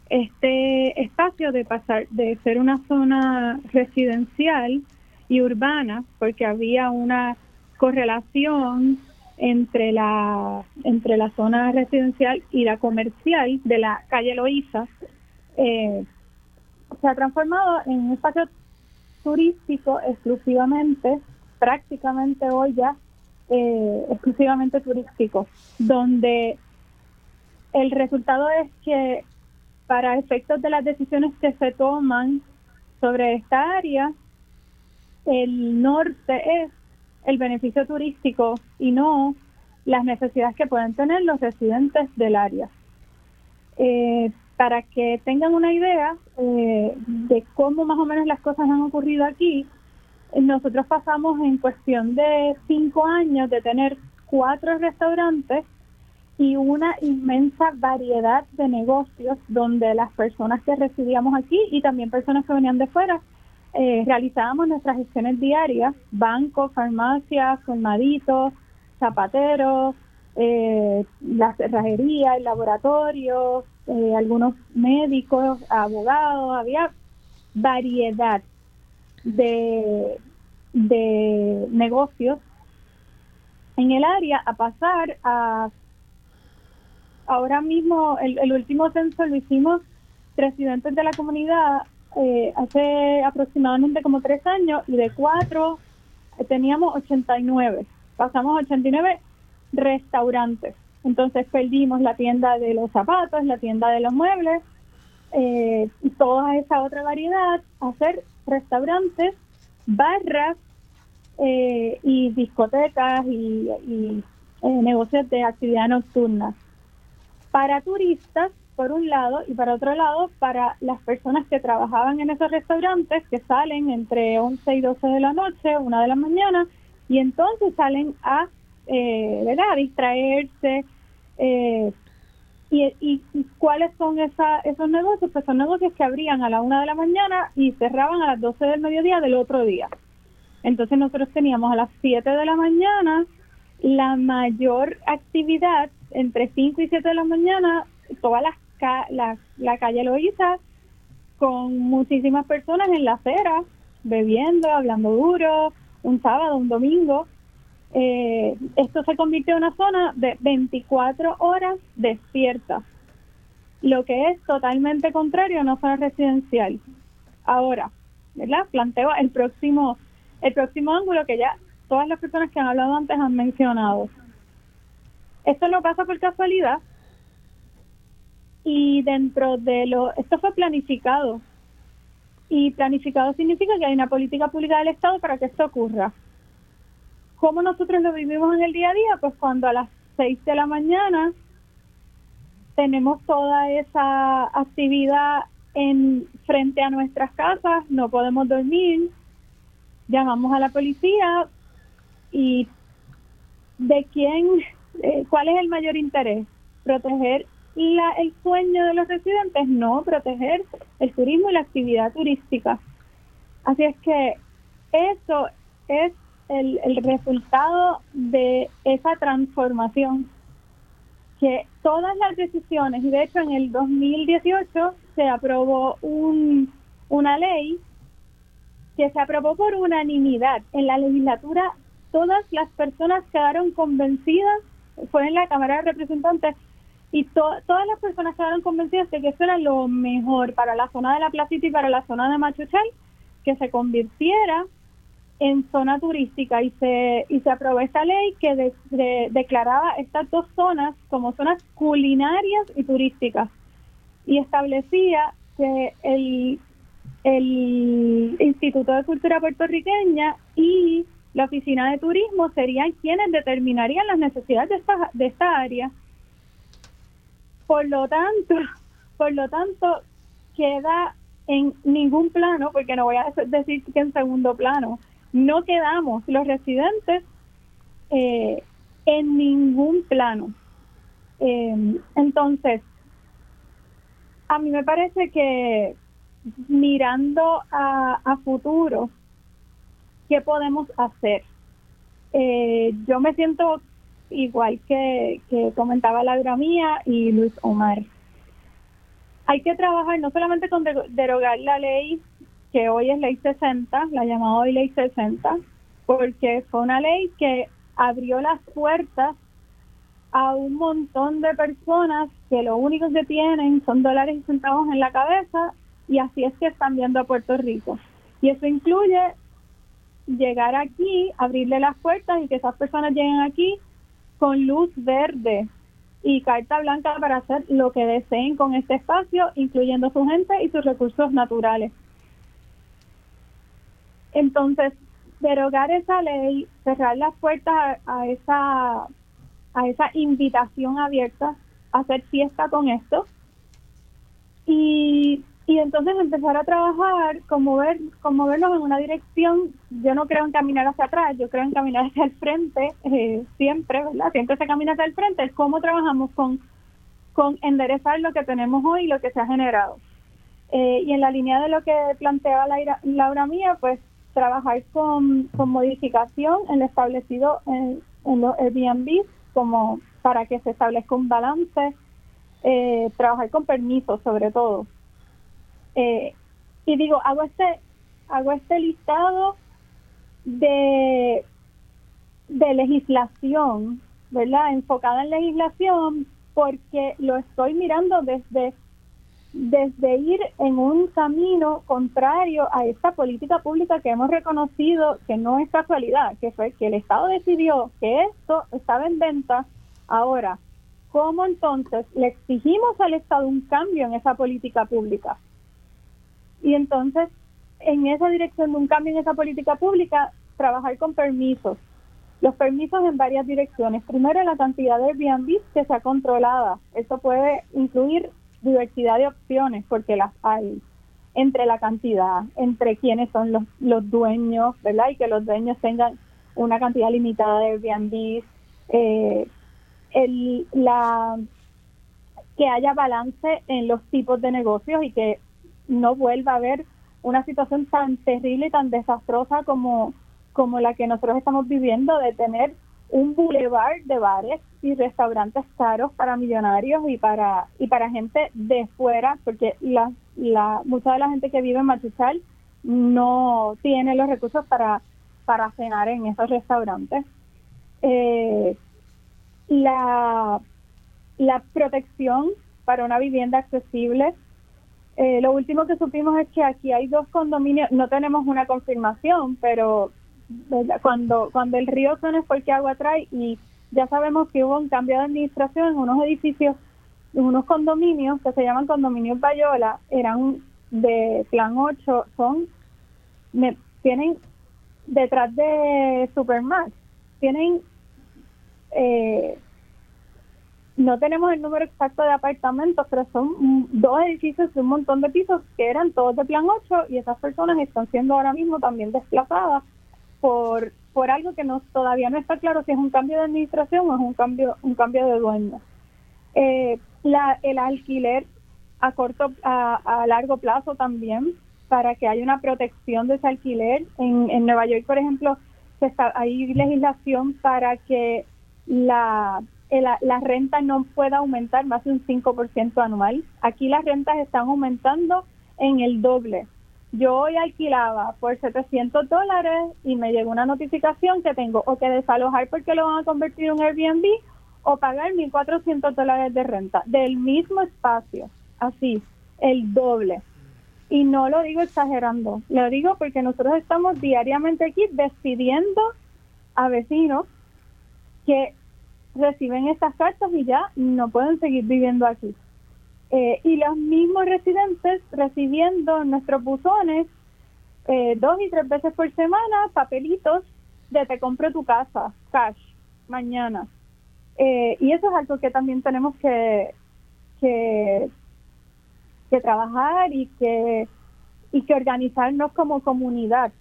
este espacio de pasar de ser una zona residencial y urbana, porque había una correlación entre la entre la zona residencial y la comercial de la calle Loíza, eh, se ha transformado en un espacio turístico exclusivamente, prácticamente hoy ya eh, exclusivamente turístico, donde el resultado es que para efectos de las decisiones que se toman sobre esta área, el norte es el beneficio turístico y no las necesidades que pueden tener los residentes del área. Eh, para que tengan una idea eh, de cómo más o menos las cosas han ocurrido aquí, nosotros pasamos en cuestión de cinco años de tener cuatro restaurantes y una inmensa variedad de negocios donde las personas que residíamos aquí y también personas que venían de fuera eh, realizábamos nuestras gestiones diarias, bancos, farmacias, colmaditos, zapateros, eh, la cerrajería, el laboratorio, eh, algunos médicos, abogados, había variedad de, de negocios en el área a pasar a ahora mismo, el, último censo lo hicimos residentes de la comunidad eh, hace aproximadamente como tres años y de cuatro eh, teníamos 89. Pasamos a 89 restaurantes. Entonces perdimos la tienda de los zapatos, la tienda de los muebles eh, y toda esa otra variedad, hacer restaurantes, barras y discotecas y negocios de actividad nocturna. Para turistas por un lado, y para otro lado, para las personas que trabajaban en esos restaurantes que salen entre 11 y 12 de la noche, una de la mañana, y entonces salen a, eh, ¿verdad? a distraerse. Eh, y, y, cuáles son esa, esos negocios? Pues son negocios que abrían a la una de la mañana y cerraban a las 12 del mediodía del otro día. Entonces nosotros teníamos a las 7 de la mañana la mayor actividad entre 5 y 7 de la mañana, toda la, la, la calle Loíza, con muchísimas personas en la acera, bebiendo, hablando duro, un sábado, un domingo. Eh, esto se convirtió en una zona de 24 horas despierta, lo que es totalmente contrario a una zona residencial. Ahora, ¿verdad? Planteo el próximo, el próximo ángulo que ya todas las personas que han hablado antes han mencionado. Esto no pasa por casualidad y dentro de lo, esto fue planificado y planificado significa que hay una política pública del Estado para que esto ocurra. ¿Cómo nosotros lo vivimos en el día a día? Pues cuando a las 6 de la mañana tenemos toda esa actividad en frente a nuestras casas, no podemos dormir, llamamos a la policía, y de quién, eh, cuál es el mayor interés, proteger la, el sueño de los residentes, no proteger el turismo y la actividad turística. Así es que eso es el, el resultado de esa transformación que todas las decisiones, y de hecho en el 2018 se aprobó un, una ley que se aprobó por unanimidad. En la legislatura todas las personas quedaron convencidas, fue en la Cámara de Representantes, y todas las personas quedaron convencidas de que eso era lo mejor para la zona de la Placita y para la zona de Machuchal, que se convirtiera en zona turística. Y se y se aprobó esta ley que declaraba estas dos zonas como zonas culinarias y turísticas. Y establecía que el, el Instituto de Cultura Puertorriqueña y la oficina de turismo serían quienes determinarían las necesidades de esta, de esta área. Por lo tanto, [LAUGHS] por lo tanto, queda en ningún plano, porque no voy a [LAUGHS] decir que en segundo plano, no quedamos los residentes eh, en ningún plano. Eh, entonces, a mí me parece que mirando a, a futuro, qué podemos hacer. Eh, yo me siento igual que, comentaba Laura Mía y Luis Omar. Hay que trabajar no solamente con derogar la ley, que hoy es ley 60, la llamada hoy ley 60, porque fue una ley que abrió las puertas a un montón de personas que lo único que tienen son dólares y centavos en la cabeza y así es que están viendo a Puerto Rico. Y eso incluye llegar aquí, abrirle las puertas y que esas personas lleguen aquí con luz verde y carta blanca para hacer lo que deseen con este espacio, incluyendo su gente y sus recursos naturales. Entonces, derogar esa ley, cerrar las puertas a, esa a esa invitación abierta, hacer fiesta con esto y y entonces empezar a trabajar, como ver, como verlos en una dirección, yo no creo en caminar hacia atrás, yo creo en caminar hacia el frente, eh, siempre, ¿verdad? Siempre se camina hacia el frente, es cómo trabajamos con, con enderezar lo que tenemos hoy y lo que se ha generado. Eh, y en la línea de lo que plantea Laura, Laura Mía, pues trabajar con, con modificación en lo establecido en, en los Airbnb, como para que se establezca un balance, eh, trabajar con permisos sobre todo eh, y digo, hago este, hago este listado de, de legislación, ¿verdad? Enfocada en legislación, porque lo estoy mirando desde, desde ir en un camino contrario a esta política pública que hemos reconocido que no es casualidad, que fue que el Estado decidió que esto estaba en venta. Ahora, ¿cómo entonces le exigimos al Estado un cambio en esa política pública? Y entonces, en esa dirección de un cambio en esa política pública, trabajar con permisos. Los permisos en varias direcciones. Primero, la cantidad de Airbnb que sea controlada. Esto puede incluir diversidad de opciones, porque las hay, entre la cantidad, entre quiénes son los, los dueños, ¿verdad? Y que los dueños tengan una cantidad limitada de Airbnb, eh, el, la, que haya balance en los tipos de negocios y que no vuelva a haber una situación tan terrible y tan desastrosa como, como la que nosotros estamos viviendo de tener un boulevard de bares y restaurantes caros para millonarios y para y para gente de fuera porque la, la mucha de la gente que vive en Machuchal no tiene los recursos para para cenar en esos restaurantes. Eh, la la protección para una vivienda accesible eh, lo último que supimos es que aquí hay dos condominios, no tenemos una confirmación, pero cuando cuando el río Sones fue el que agua trae y ya sabemos que hubo un cambio de administración en unos edificios, en unos condominios que se llaman condominios Bayola, eran de plan 8, son, me, tienen detrás de Supermax, tienen eh, no tenemos el número exacto de apartamentos, pero son dos edificios de un montón de pisos que eran todos de plan 8 y esas personas están siendo ahora mismo también desplazadas por por algo que todavía no está claro si es un cambio de administración o es un cambio un cambio de dueño. Eh, la, el alquiler a corto a, a largo plazo también para que haya una protección de ese alquiler. En, en Nueva York, por ejemplo, se está, hay legislación para que la la, renta no pueda aumentar más de un 5% anual. Aquí las rentas están aumentando en el doble. Yo hoy alquilaba por 700 dólares y me llegó una notificación que tengo o que desalojar porque lo van a convertir en un Airbnb o pagar 1.400 dólares de renta del mismo espacio, así, el doble. Y no lo digo exagerando, lo digo porque nosotros estamos diariamente aquí despidiendo a vecinos que reciben estas cartas y ya no pueden seguir viviendo aquí. Eh, y los mismos residentes recibiendo nuestros buzones eh, dos y tres veces por semana papelitos de te compro tu casa, cash, mañana. Eh, y eso es algo que también tenemos que, que, que trabajar y que, y que organizarnos como comunidad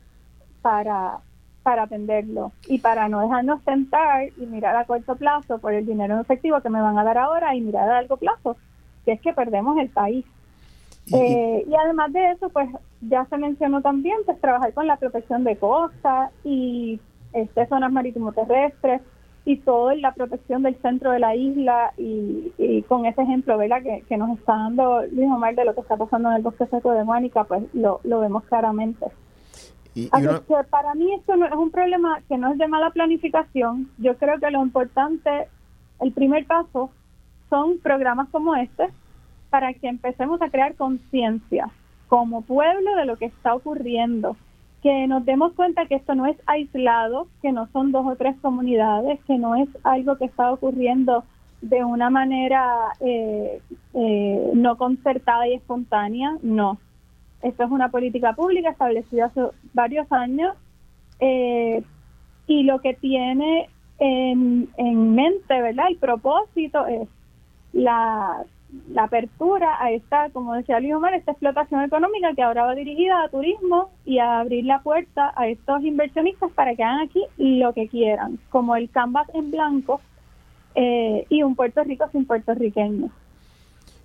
para, para atenderlo y para no dejarnos sentar y mirar a corto plazo por el dinero en efectivo que me van a dar ahora y mirar a largo plazo, que es que perdemos el país. Y, eh, y además de eso, pues ya se mencionó también, pues trabajar con la protección de costa y este, zonas marítimo terrestres y todo en la protección del centro de la isla y, con ese ejemplo, ¿verdad? Que, que, nos está dando Luis Omar de lo que está pasando en el bosque seco de Mónica, pues lo, lo vemos claramente. Y, para mí esto no es un problema que no es de mala planificación. Yo creo que lo importante, el primer paso, son programas como este para que empecemos a crear conciencia como pueblo de lo que está ocurriendo, que nos demos cuenta que esto no es aislado, que no son dos o tres comunidades, que no es algo que está ocurriendo de una manera eh, eh, no concertada y espontánea, no esto es una política pública establecida hace varios años eh, y lo que tiene en, mente, ¿verdad? El propósito es la, apertura a esta, como decía Luis Omar, esta explotación económica que ahora va dirigida a turismo y a abrir la puerta a estos inversionistas para que hagan aquí lo que quieran, como el canvas en blanco eh, y un Puerto Rico sin puertorriqueños.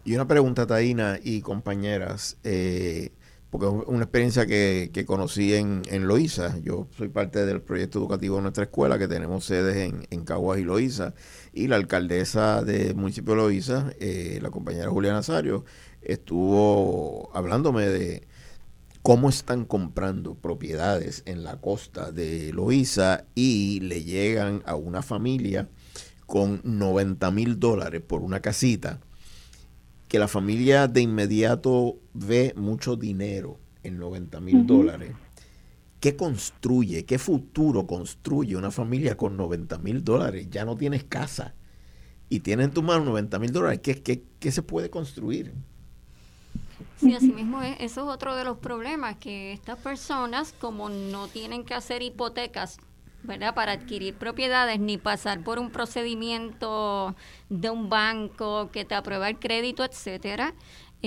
Y una pregunta, Taina y compañeras. Eh, porque es una experiencia que, conocí en, en Loíza. Yo soy parte del proyecto educativo de nuestra escuela, que tenemos sedes en, en Caguas y Loíza. Y la alcaldesa del municipio de Loíza, eh, la compañera Julia Nazario, estuvo hablándome de cómo están comprando propiedades en la costa de Loíza y le llegan a una familia con 90 mil dólares por una casita que la familia de inmediato ve mucho dinero en 90 mil dólares, ¿qué construye? ¿Qué futuro construye una familia con 90 mil dólares? Ya no tienes casa y tienes en tu mano 90 mil dólares. ¿Qué, ¿Qué, qué, se puede construir? Sí, así mismo es. Eso es otro de los problemas, que estas personas, como no tienen que hacer hipotecas ¿verdad? Para adquirir propiedades ni pasar por un procedimiento de un banco que te aprueba el crédito, etcétera.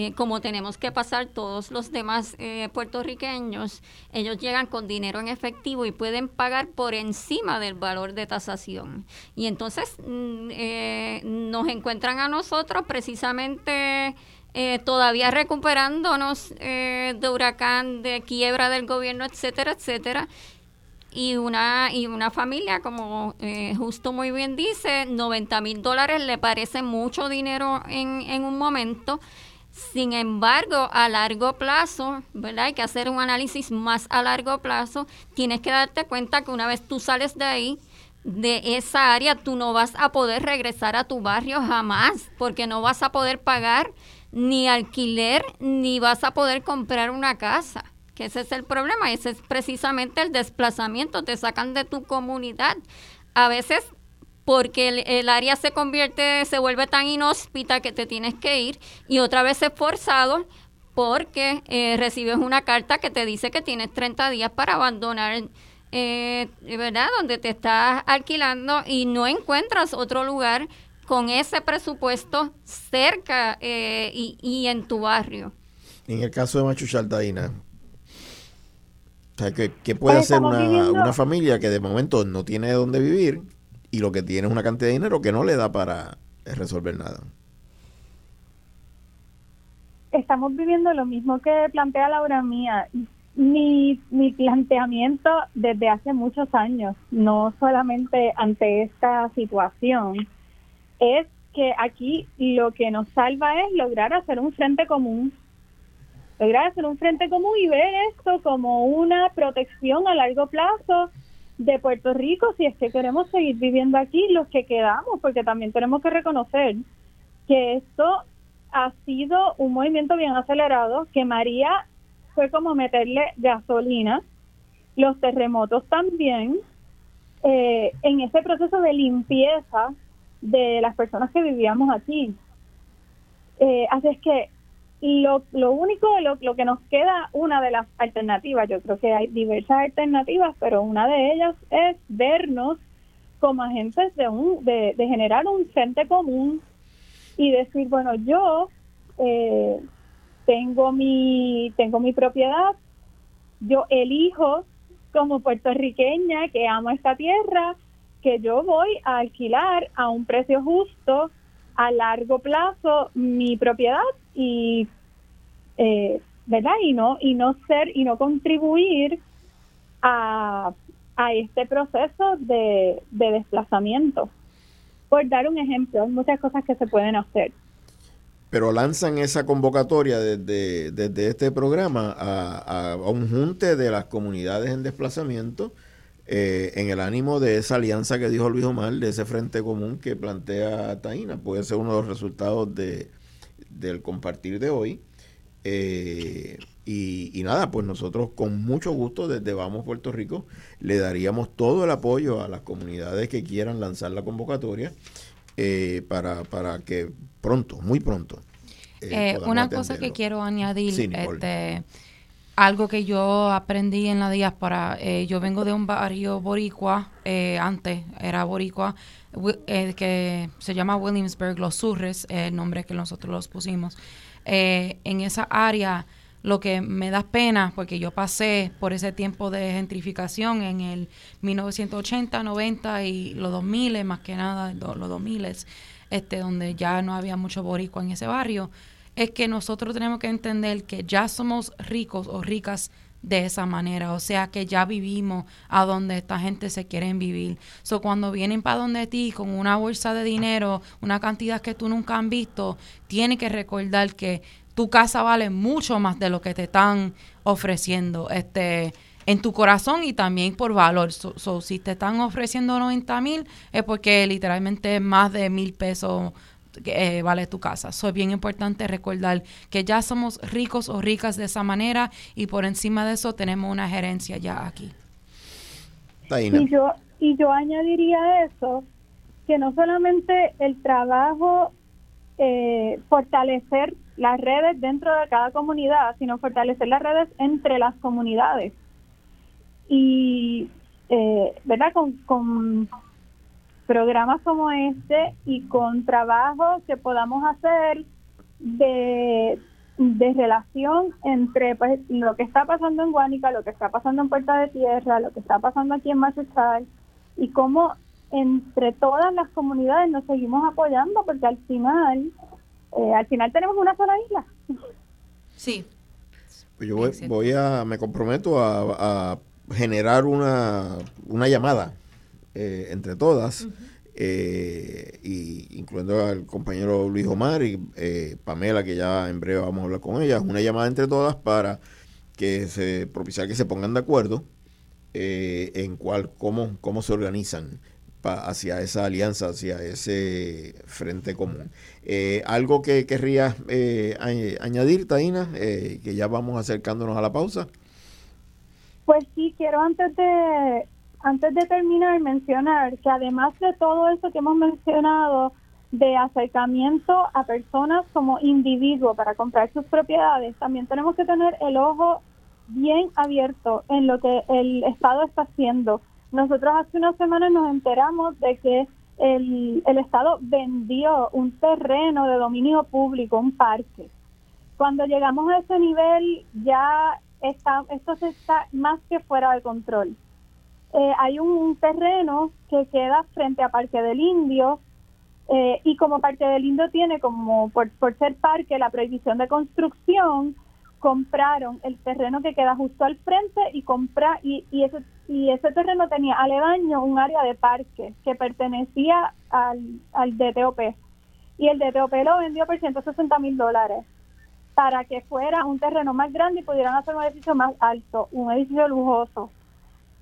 Eh, como tenemos que pasar todos los demás eh, puertorriqueños, ellos llegan con dinero en efectivo y pueden pagar por encima del valor de tasación. Y entonces mm, eh, nos encuentran a nosotros precisamente todavía recuperándonos de huracán, de quiebra del gobierno, etcétera, etcétera. Y una, y una familia, como justo muy bien dice, 90 mil dólares le parece mucho dinero en, en un momento sin embargo, a largo plazo, ¿verdad? Hay que hacer un análisis más a largo plazo. Tienes que darte cuenta que una vez tú sales de ahí, de esa área, tú no vas a poder regresar a tu barrio jamás, porque no vas a poder pagar ni alquiler, ni vas a poder comprar una casa. Ese es el problema, ese es precisamente el desplazamiento, te sacan de tu comunidad. A veces porque el, área se convierte, se vuelve tan inhóspita que te tienes que ir y otra vez es forzado porque eh, recibes una carta que te dice que tienes 30 días para abandonar, eh, ¿verdad? Donde te estás alquilando y no encuentras otro lugar con ese presupuesto cerca eh, y, en tu barrio. En el caso de Machuchaltaína, ¿qué, puede pues hacer una, una familia que de momento no tiene dónde vivir? y lo que tiene es una cantidad de dinero que no le da para resolver nada. Estamos viviendo lo mismo que plantea Laura Mía. Mi, mi planteamiento desde hace muchos años, no solamente ante esta situación, es que aquí lo que nos salva es lograr hacer un frente común. Lograr hacer un frente común y ver esto como una protección a largo plazo de Puerto Rico si es que queremos seguir viviendo aquí los que quedamos, porque también tenemos que reconocer que esto ha sido un movimiento bien acelerado, que María fue como meterle gasolina, los terremotos también, eh, en ese proceso de limpieza de las personas que vivíamos aquí. Eh, así es que lo, lo único, lo, lo que nos queda, una de las alternativas, yo creo que hay diversas alternativas, pero una de ellas es vernos como agentes de, un, de, generar un frente común y decir, bueno, yo eh, tengo, mi, tengo mi propiedad, yo elijo como puertorriqueña que amo esta tierra, que yo voy a alquilar a un precio justo a largo plazo mi propiedad y eh, verdad y no y no ser y no contribuir a, a este proceso de, desplazamiento. Por dar un ejemplo hay muchas cosas que se pueden hacer. Pero lanzan esa convocatoria desde, desde este programa a, a, un junte de las comunidades en desplazamiento eh, en el ánimo de esa alianza que dijo Luis Omar, de ese frente común que plantea Taina. Puede ser uno de los resultados de, del compartir de hoy. Eh, y, nada, pues nosotros con mucho gusto desde Vamos Puerto Rico le daríamos todo el apoyo a las comunidades que quieran lanzar la convocatoria eh, para, para que pronto, muy pronto. una cosa que quiero añadir, este, algo que yo aprendí en la diáspora, eh, yo vengo de un barrio boricua, eh, antes era boricua, eh, que se llama Williamsburg, Los Surres, el nombre que nosotros los pusimos. en esa área, lo que me da pena, porque yo pasé por ese tiempo de gentrificación en el 1980, 90 y los 2000, más que nada los 2000, este, donde ya no había mucho boricua en ese barrio es que nosotros tenemos que entender que ya somos ricos o ricas de esa manera, o sea que ya vivimos a donde esta gente se quiere vivir. So cuando vienen para donde ti con una bolsa de dinero, una cantidad que tú nunca has visto, tienes que recordar que tu casa vale mucho más de lo que te están ofreciendo. Este en tu corazón y también por valor. So, si te están ofreciendo 90 mil, es porque literalmente es más de mil pesos eh, vale tu casa. So, es bien importante recordar que ya somos ricos o ricas de esa manera y por encima de eso tenemos una gerencia ya aquí. Y yo, y yo añadiría eso, que no solamente el trabajo, eh, fortalecer las redes dentro de cada comunidad, sino fortalecer las redes entre las comunidades. Y eh, ¿verdad? Con, con programas como este y con trabajos que podamos hacer de, de relación entre pues, lo que está pasando en Guánica, lo que está pasando en Puerta de Tierra, lo que está pasando aquí en Massachusetts y cómo entre todas las comunidades nos seguimos apoyando porque al final eh, al final tenemos una sola isla. Sí. Pues yo voy, a, me comprometo a, generar una, una llamada eh, entre todas, eh, y incluyendo al compañero Luis Omar y Pamela, que ya en breve vamos a hablar con ella, una llamada entre todas para que se propiciar que se pongan de acuerdo en cuál, cómo, cómo se organizan hacia esa alianza, hacia ese frente común. Eh, ¿Algo que querrías eh, añadir, Taina, eh, que ya vamos acercándonos a la pausa? Pues sí, quiero antes de, antes de terminar mencionar que además de todo eso que hemos mencionado, de acercamiento a personas como individuos para comprar sus propiedades, también tenemos que tener el ojo bien abierto en lo que el Estado está haciendo nosotros hace unas semanas nos enteramos de que el, el Estado vendió un terreno de dominio público, un parque. Cuando llegamos a ese nivel ya está, esto se está más que fuera de control. Eh, hay un, terreno que queda frente a Parque del Indio eh, y como Parque del Indio tiene como por, por ser parque la prohibición de construcción, compraron el terreno que queda justo al frente y compra y, y ese y ese terreno tenía aledaño un área de parque que pertenecía al, al DTOP y el DTOP lo vendió por 160 mil dólares para que fuera un terreno más grande y pudieran hacer un edificio más alto, un edificio lujoso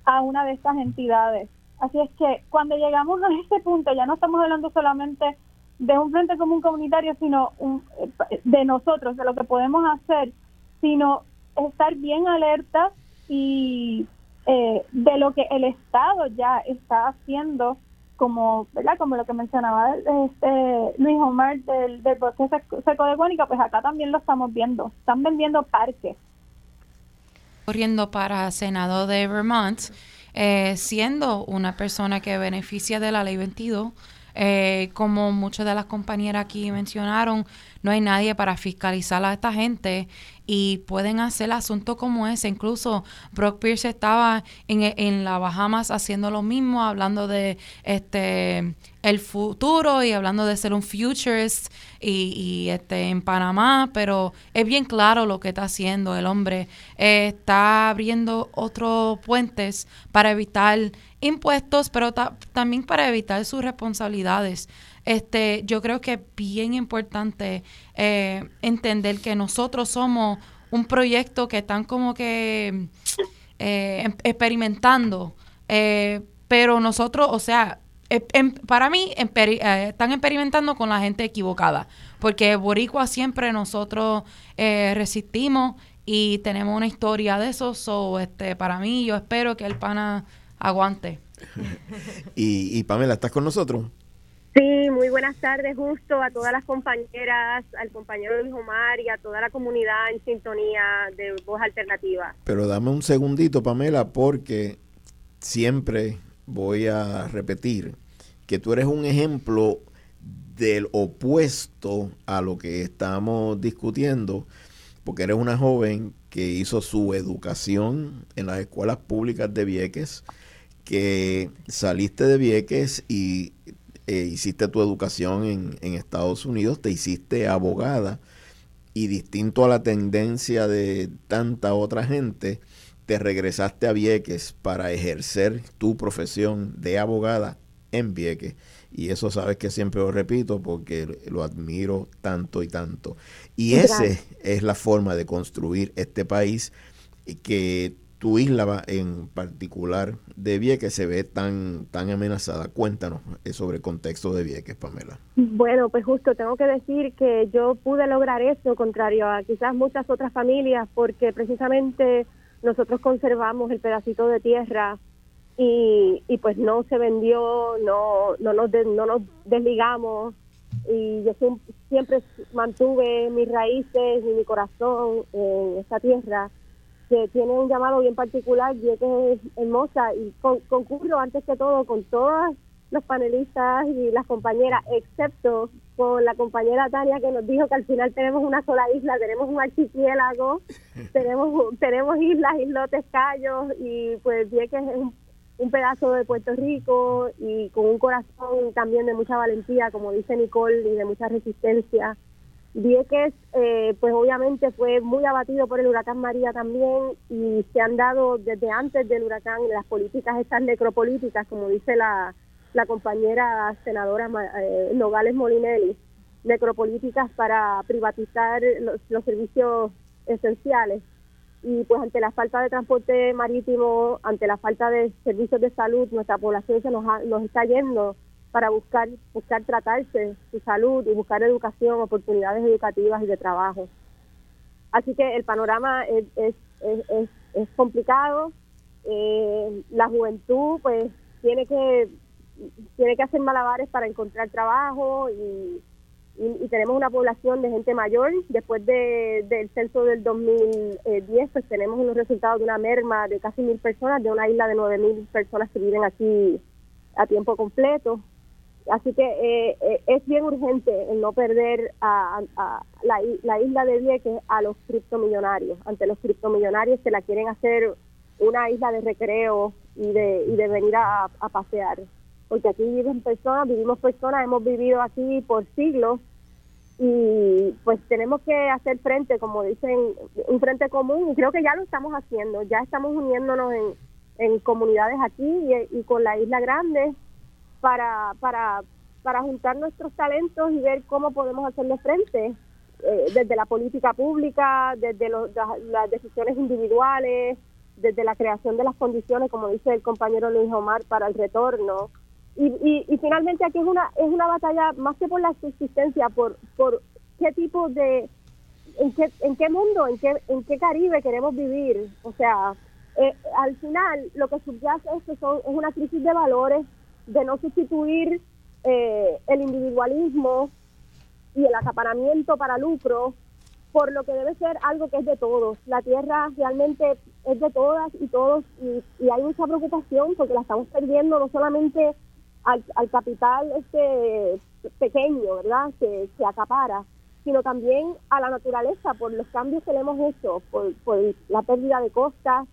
a una de estas entidades. Así es que cuando llegamos a este punto ya no estamos hablando solamente de un frente común comunitario, sino un, de nosotros, de lo que podemos hacer, sino estar bien alertas y eh, de lo que el Estado ya está haciendo como verdad como lo que mencionaba este Luis Omar del, del bosque seco de Guánica pues acá también lo estamos viendo. Están vendiendo parques corriendo para senado de Vermont eh, siendo una persona que beneficia de la ley 22 eh, como muchas de las compañeras aquí mencionaron, no hay nadie para fiscalizar a esta gente y pueden hacer asuntos como ese. Incluso Brock Pierce estaba en, en la Bahamas haciendo lo mismo, hablando de este el futuro y hablando de ser un futurist y, y, este en Panamá, pero es bien claro lo que está haciendo el hombre. está abriendo otros puentes para evitar impuestos, pero también para evitar sus responsabilidades. Este, yo creo que es bien importante eh, entender que nosotros somos un proyecto que están como que eh, em, experimentando, eh, pero nosotros, o sea, em, para mí están experimentando con la gente equivocada, porque Boricua siempre nosotros resistimos y tenemos una historia de eso, so, este, para mí yo espero que el pana aguante. [LAUGHS] y, y Pamela, ¿estás con nosotros? Sí, muy buenas tardes, justo a todas las compañeras, al compañero Luis Omar y a toda la comunidad en sintonía de Voz Alternativa. Pero dame un segundito, Pamela, porque siempre voy a repetir que tú eres un ejemplo del opuesto a lo que estamos discutiendo, porque eres una joven que hizo su educación en las escuelas públicas de Vieques, que saliste de Vieques y eh, hiciste tu educación en, en, Estados Unidos, te hiciste abogada y distinto a la tendencia de tanta otra gente, te regresaste a Vieques para ejercer tu profesión de abogada en Vieques. Y eso sabes que siempre lo repito porque lo admiro tanto y tanto. Y esa es la forma de construir este país que tu isla en particular de Vieques se ve tan, tan amenazada. Cuéntanos eh, sobre el contexto de Vieques, Pamela. Bueno, pues justo tengo que decir que yo pude lograr eso, contrario a quizás muchas otras familias, porque precisamente nosotros conservamos el pedacito de tierra y, pues no se vendió, no, no, nos, no nos desligamos y yo siempre mantuve mis raíces y mi corazón en esta tierra que tiene un llamado bien particular, y que es hermosa, y concurro antes que todo con todas los panelistas y las compañeras, excepto con la compañera Tania que nos dijo que al final tenemos una sola isla, tenemos un archipiélago, [LAUGHS] tenemos tenemos islas, islotes, callos y pues que es un, un pedazo de Puerto Rico y con un corazón también de mucha valentía, como dice Nicole, y de mucha resistencia. Vieques, eh, pues obviamente fue muy abatido por el huracán María también y se han dado desde antes del huracán las políticas estas necropolíticas, como dice la, compañera senadora eh, Nogales Molinelli, necropolíticas para privatizar los, servicios esenciales. Y pues ante la falta de transporte marítimo, ante la falta de servicios de salud, nuestra población se nos, nos está yendo para buscar buscar tratarse su salud y buscar educación, oportunidades educativas y de trabajo. Así que el panorama es, es, es, complicado. Eh, la juventud pues tiene que tiene que hacer malabares para encontrar trabajo y, y, tenemos una población de gente mayor. Después de, del censo del 2010, pues tenemos unos resultados de una merma de casi mil personas, de una isla de nueve mil personas que viven aquí a tiempo completo. Así que eh, eh, es bien urgente no perder a, la, la, isla de Vieques a los criptomillonarios. Ante los criptomillonarios que la quieren hacer una isla de recreo y de, y de venir a, a pasear porque aquí viven personas, vivimos personas, hemos vivido aquí por siglos y pues tenemos que hacer frente, como dicen, un frente común y creo que ya lo estamos haciendo, ya estamos uniéndonos en comunidades aquí y, con la Isla Grande para, para, para juntar nuestros talentos y ver cómo podemos hacerle frente eh, desde la política pública, desde las decisiones individuales, desde la creación de las condiciones, como dice el compañero Luis Omar, para el retorno y, y, finalmente aquí es una es una batalla más que por la subsistencia, por por qué tipo de en qué en qué mundo, en qué en qué Caribe queremos vivir. O sea, eh, al final lo que subyace es son, es una crisis de valores, de no sustituir eh, el individualismo y el acaparamiento para lucro por lo que debe ser algo que es de todos. La tierra realmente es de todas y todos y, hay mucha preocupación porque la estamos perdiendo no solamente al, capital este pequeño, ¿verdad? Que se acapara, sino también a la naturaleza por los cambios que le hemos hecho, por, la pérdida de costas,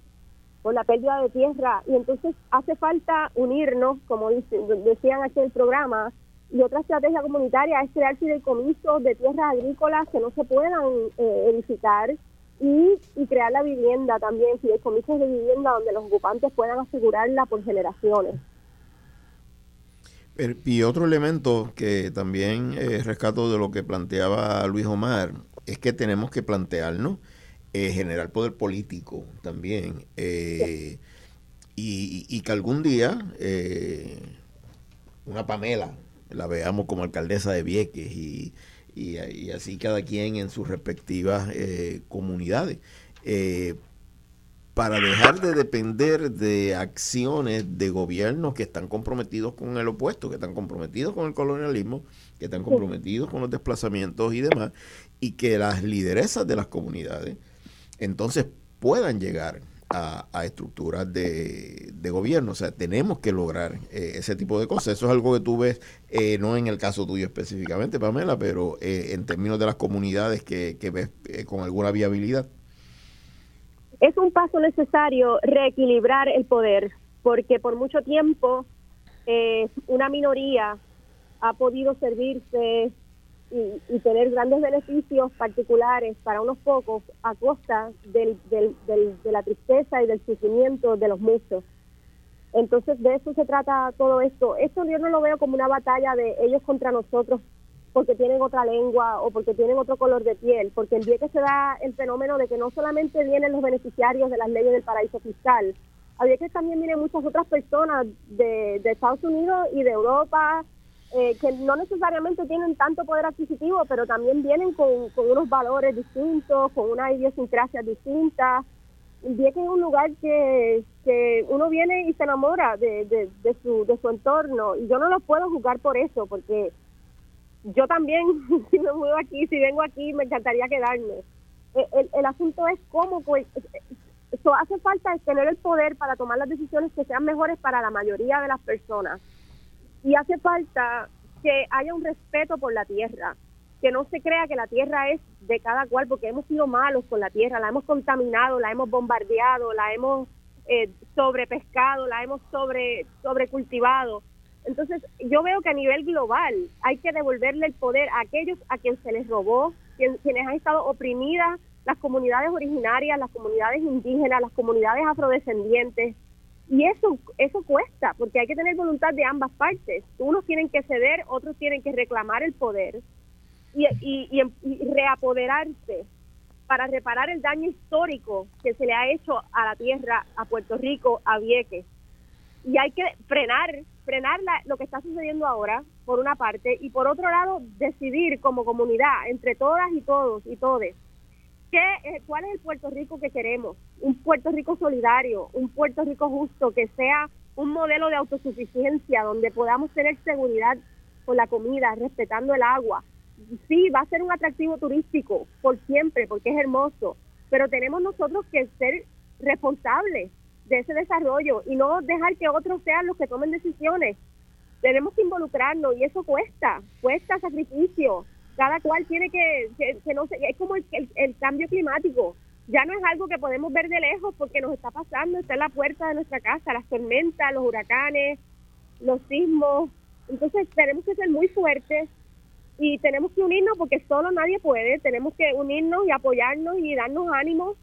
por la pérdida de tierra. Y entonces hace falta unirnos, como decían aquí el programa, y otra estrategia comunitaria es crear fideicomisos de tierras agrícolas que no se puedan eh, edificar y, y, crear la vivienda también, fideicomisos de vivienda donde los ocupantes puedan asegurarla por generaciones. Y otro elemento que también eh, rescato de lo que planteaba Luis Omar es que tenemos que plantearnos eh, generar poder político también eh, y, que algún día eh, una Pamela la veamos como alcaldesa de Vieques y, y así cada quien en sus respectivas comunidades para dejar de depender de acciones de gobiernos que están comprometidos con el opuesto, que están comprometidos con el colonialismo, que están comprometidos con los desplazamientos y demás, y que las lideresas de las comunidades entonces puedan llegar a, estructuras de, gobierno. O sea, tenemos que lograr eh, ese tipo de cosas. Eso es algo que tú ves, eh, no en el caso tuyo específicamente, Pamela, pero eh, en términos de las comunidades que, que ves con alguna viabilidad. Es un paso necesario reequilibrar el poder, porque por mucho tiempo eh, una minoría ha podido servirse y, tener grandes beneficios particulares para unos pocos a costa del, del, de la tristeza y del sufrimiento de los muchos. Entonces de eso se trata todo esto. Esto yo no lo veo como una batalla de ellos contra nosotros porque tienen otra lengua o porque tienen otro color de piel, porque el día que se da el fenómeno de que no solamente vienen los beneficiarios de las leyes del paraíso fiscal, había que también vienen muchas otras personas de, Estados Unidos y de Europa eh, que no necesariamente tienen tanto poder adquisitivo, pero también vienen con, unos valores distintos, con una idiosincrasia distinta. Que es un lugar que, que uno viene y se enamora de, de, su, de su entorno. Y yo no lo puedo juzgar por eso, porque yo también, [LAUGHS] si me mudo aquí, si vengo aquí, me encantaría quedarme. Eh, el, el, asunto es cómo, pues, So, hace falta tener el poder para tomar las decisiones que sean mejores para la mayoría de las personas. Y hace falta que haya un respeto por la tierra, que no se crea que la tierra es de cada cual, porque hemos sido malos con la tierra, la hemos contaminado, la hemos bombardeado, la hemos eh, sobrepescado, la hemos sobre sobrecultivado. Entonces, yo veo que a nivel global hay que devolverle el poder a aquellos a quienes se les robó, quienes han estado oprimidas las comunidades originarias, las comunidades indígenas, las comunidades afrodescendientes. Y eso, eso cuesta, porque hay que tener voluntad de ambas partes. Unos tienen que ceder, otros tienen que reclamar el poder y, y, y, reapoderarse para reparar el daño histórico que se le ha hecho a la tierra, a Puerto Rico, a Vieques. Y hay que frenar, frenar lo que está sucediendo ahora, por una parte, y por otro lado, decidir como comunidad, entre todas y todos y todes, eh, ¿Cuál es el Puerto Rico que queremos? Un Puerto Rico solidario, un Puerto Rico justo, que sea un modelo de autosuficiencia donde podamos tener seguridad con la comida, respetando el agua. Sí, va a ser un atractivo turístico por siempre, porque es hermoso, pero tenemos nosotros que ser responsables de ese desarrollo y no dejar que otros sean los que tomen decisiones. Tenemos que involucrarnos y eso cuesta, cuesta sacrificio, cada cual tiene que, que, no sé, es como el, el, cambio climático. Ya no es algo que podemos ver de lejos porque nos está pasando, está en la puerta de nuestra casa, las tormentas, los huracanes, los sismos. Entonces tenemos que ser muy fuertes y tenemos que unirnos porque solo nadie puede. Tenemos que unirnos y apoyarnos y darnos ánimos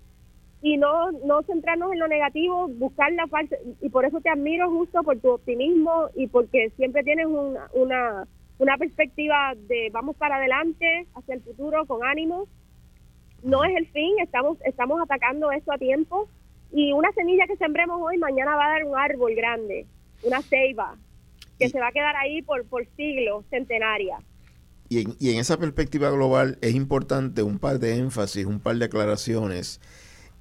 y no, no centrarnos en lo negativo, buscar la falsa. Y por eso te admiro justo por tu optimismo y porque siempre tienes una, una una perspectiva de vamos para adelante, hacia el futuro, con ánimo. No es el fin, estamos, estamos atacando esto a tiempo. Y una semilla que sembremos hoy, mañana va a dar un árbol grande, una ceiba, que se va a quedar ahí por, por siglos, centenaria. Y en, y en esa perspectiva global es importante un par de énfasis, un par de aclaraciones.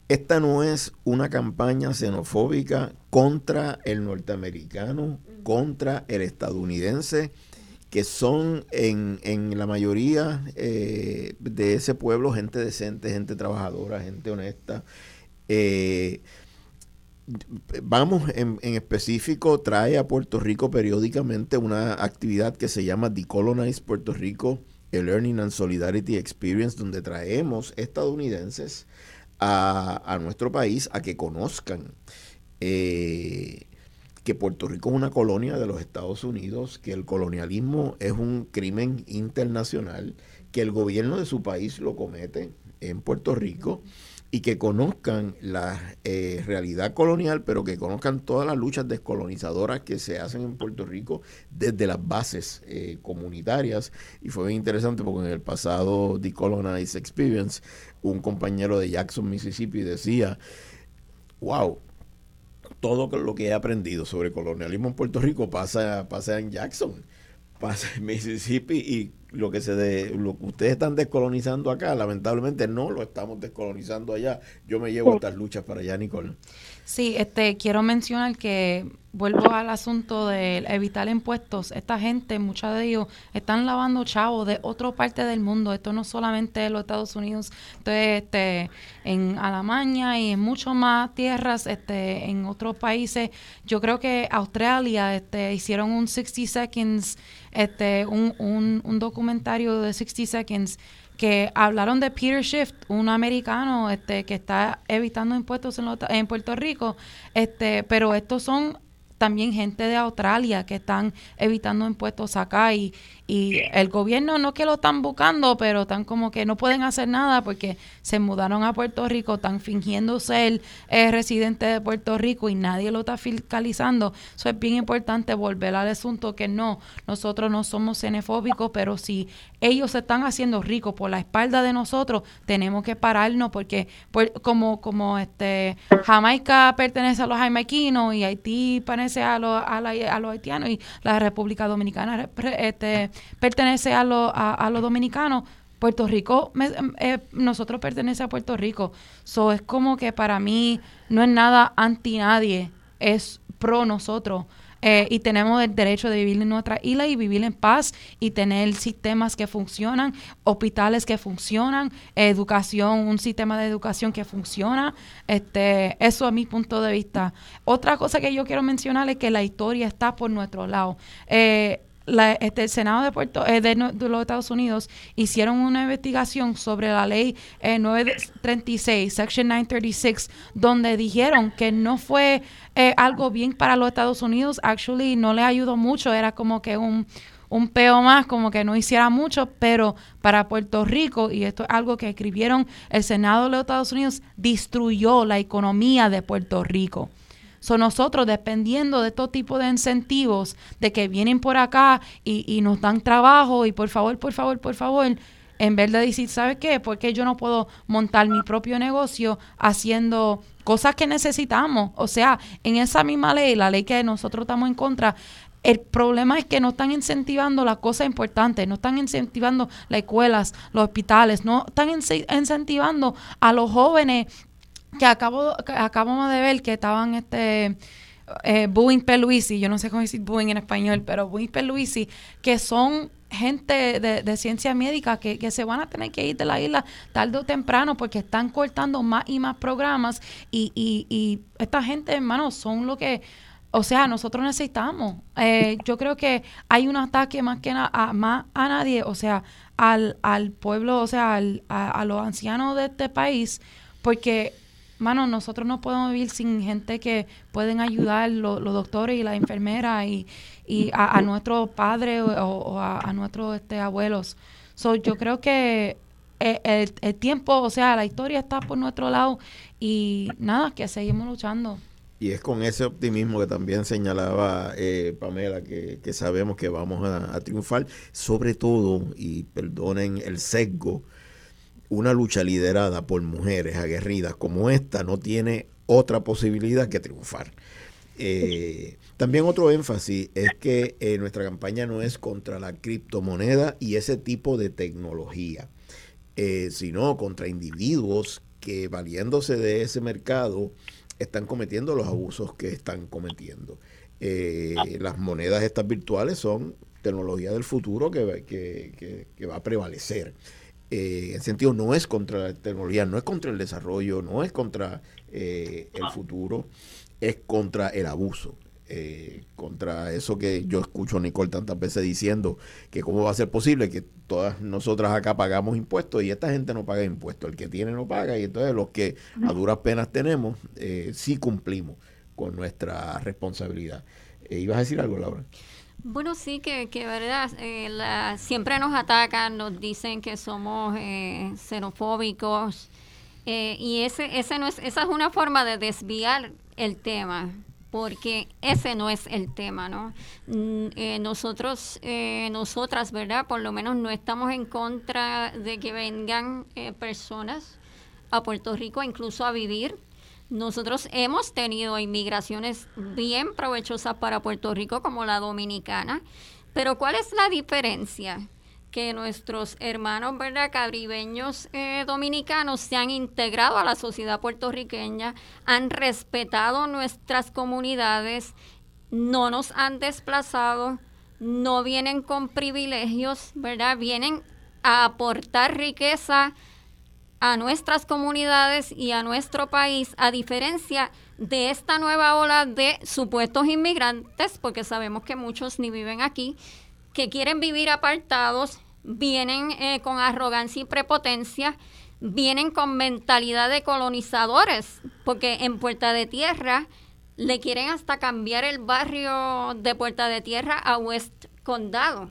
Esta no es una campaña xenofóbica contra el norteamericano, contra el estadounidense que son en, en la mayoría eh, de ese pueblo gente decente, gente trabajadora, gente honesta. Eh, vamos, en, en, específico, trae a Puerto Rico periódicamente una actividad que se llama Decolonize Puerto Rico, a Learning and Solidarity Experience, donde traemos estadounidenses a, a nuestro país a que conozcan. Eh, que Puerto Rico es una colonia de los Estados Unidos, que el colonialismo es un crimen internacional, que el gobierno de su país lo comete en Puerto Rico y que conozcan la eh, realidad colonial, pero que conozcan todas las luchas descolonizadoras que se hacen en Puerto Rico desde las bases eh, comunitarias. Y fue bien interesante porque en el pasado Decolonize Experience, un compañero de Jackson, Mississippi, decía, wow, todo lo que he aprendido sobre colonialismo en Puerto Rico pasa, pasa en Jackson, pasa en Mississippi y lo que se de, lo que ustedes están descolonizando acá, lamentablemente no lo estamos descolonizando allá. Yo me llevo estas luchas para allá, Nicole. Sí, este quiero mencionar que vuelvo al asunto de evitar impuestos. Esta gente, muchos de ellos, están lavando chavos de otra parte del mundo. Esto no solamente en los Estados Unidos, esto este, en Alemania y en muchas más tierras, este, en otros países. Yo creo que Australia este, hicieron un 60 seconds, este, un, un, un documentario de 60 seconds que hablaron de Peter Schiff, un americano este, que está evitando impuestos en, en Puerto Rico, este, pero estos son también gente de Australia que están evitando impuestos acá y, y el gobierno no que lo están buscando, pero están como que no pueden hacer nada porque se mudaron a Puerto Rico, están fingiendo ser eh, residente de Puerto Rico y nadie lo está fiscalizando. Eso es bien importante volver al asunto que no, nosotros no somos xenofóbicos, pero si ellos se están haciendo ricos por la espalda de nosotros, tenemos que pararnos porque pues, como como este Jamaica pertenece a los jamaiquinos y Haití pertenece a los a, a los haitianos y la República Dominicana este pertenece a, lo, a, los dominicanos. Puerto Rico, eh, nosotros pertenece a Puerto Rico. So, es como que para mí no es nada anti nadie, es pro nosotros. eh, y tenemos el derecho de vivir en nuestra isla y vivir en paz y tener sistemas que funcionan, hospitales que funcionan, educación, un sistema de educación que funciona. Este, eso a mi punto de vista. Otra cosa que yo quiero mencionar es que la historia está por nuestro lado. Eh, este, el Senado de, Puerto, eh, de, los Estados Unidos hicieron una investigación sobre la ley 936, eh, Section 936, donde dijeron que no fue eh, algo bien para los Estados Unidos, actually no le ayudó mucho, era como que un, un peo más, como que no hiciera mucho, pero para Puerto Rico, y esto es algo que escribieron el Senado de los Estados Unidos, destruyó la economía de Puerto Rico. So nosotros, dependiendo de todo tipo de incentivos, de que vienen por acá y, nos dan trabajo y por favor, por favor, por favor, en vez de decir, ¿sabes qué? Porque yo no puedo montar mi propio negocio haciendo cosas que necesitamos. O sea, en esa misma ley, la ley que nosotros estamos en contra, el problema es que no están incentivando las cosas importantes, no están incentivando las escuelas, los hospitales, no están incentivando a los jóvenes que acabo acabamos de ver que estaban este eh, Boeing Peluisi, yo no sé cómo decir Boeing en español, pero Boeing Peluisi, que son gente de, ciencia médica que, que, se van a tener que ir de la isla tarde o temprano porque están cortando más y más programas y, y, y esta gente, hermano, son lo que, o sea, nosotros necesitamos. Eh, yo creo que hay un ataque más que a, más a nadie, o sea, al, al pueblo, o sea, al, a los ancianos de este país, porque mano, nosotros no podemos vivir sin gente que pueden ayudar, los doctores y las enfermeras y, y a, nuestros padres o, a, nuestros este, abuelos. So, yo creo que el, el, tiempo, o sea, la historia está por nuestro lado y nada, que seguimos luchando. Y es con ese optimismo que también señalaba eh, Pamela, que, sabemos que vamos a, a, triunfar, sobre todo, y perdonen el sesgo, una lucha liderada por mujeres aguerridas como esta no tiene otra posibilidad que triunfar. Eh, también otro énfasis es que eh, nuestra campaña no es contra la criptomoneda y ese tipo de tecnología, eh, sino contra individuos que valiéndose de ese mercado están cometiendo los abusos que están cometiendo. las monedas estas virtuales son tecnología del futuro que, que va a prevalecer eh, en sentido no es contra la tecnología, no es contra el desarrollo, no es contra eh, el futuro, es contra el abuso. Eh, contra eso que yo escucho a Nicole tantas veces diciendo que cómo va a ser posible que todas nosotras acá pagamos impuestos y esta gente no paga impuestos, el que tiene no paga y entonces los que a duras penas tenemos eh, sí cumplimos con nuestra responsabilidad. ¿Ibas a decir algo, Laura? Bueno, sí, que, que verdad, eh, siempre nos atacan, nos dicen que somos eh, xenofóbicos eh, y ese, ese no es, esa es una forma de desviar el tema, porque ese no es el tema, ¿no? Mm, nosotros, nosotras, ¿verdad? Por lo menos no estamos en contra de que vengan personas a Puerto Rico incluso a vivir nosotros hemos tenido inmigraciones bien provechosas para Puerto Rico como la dominicana, pero ¿cuál es la diferencia? Que nuestros hermanos ¿verdad? caribeños eh, dominicanos se han integrado a la sociedad puertorriqueña, han respetado nuestras comunidades, no nos han desplazado, no vienen con privilegios, ¿verdad? Vienen a aportar riqueza a nuestras comunidades y a nuestro país, a diferencia de esta nueva ola de supuestos inmigrantes, porque sabemos que muchos ni viven aquí, que quieren vivir apartados, vienen eh, con arrogancia y prepotencia, vienen con mentalidad de colonizadores, porque en Puerta de Tierra le quieren hasta cambiar el barrio de Puerta de Tierra a West Condado.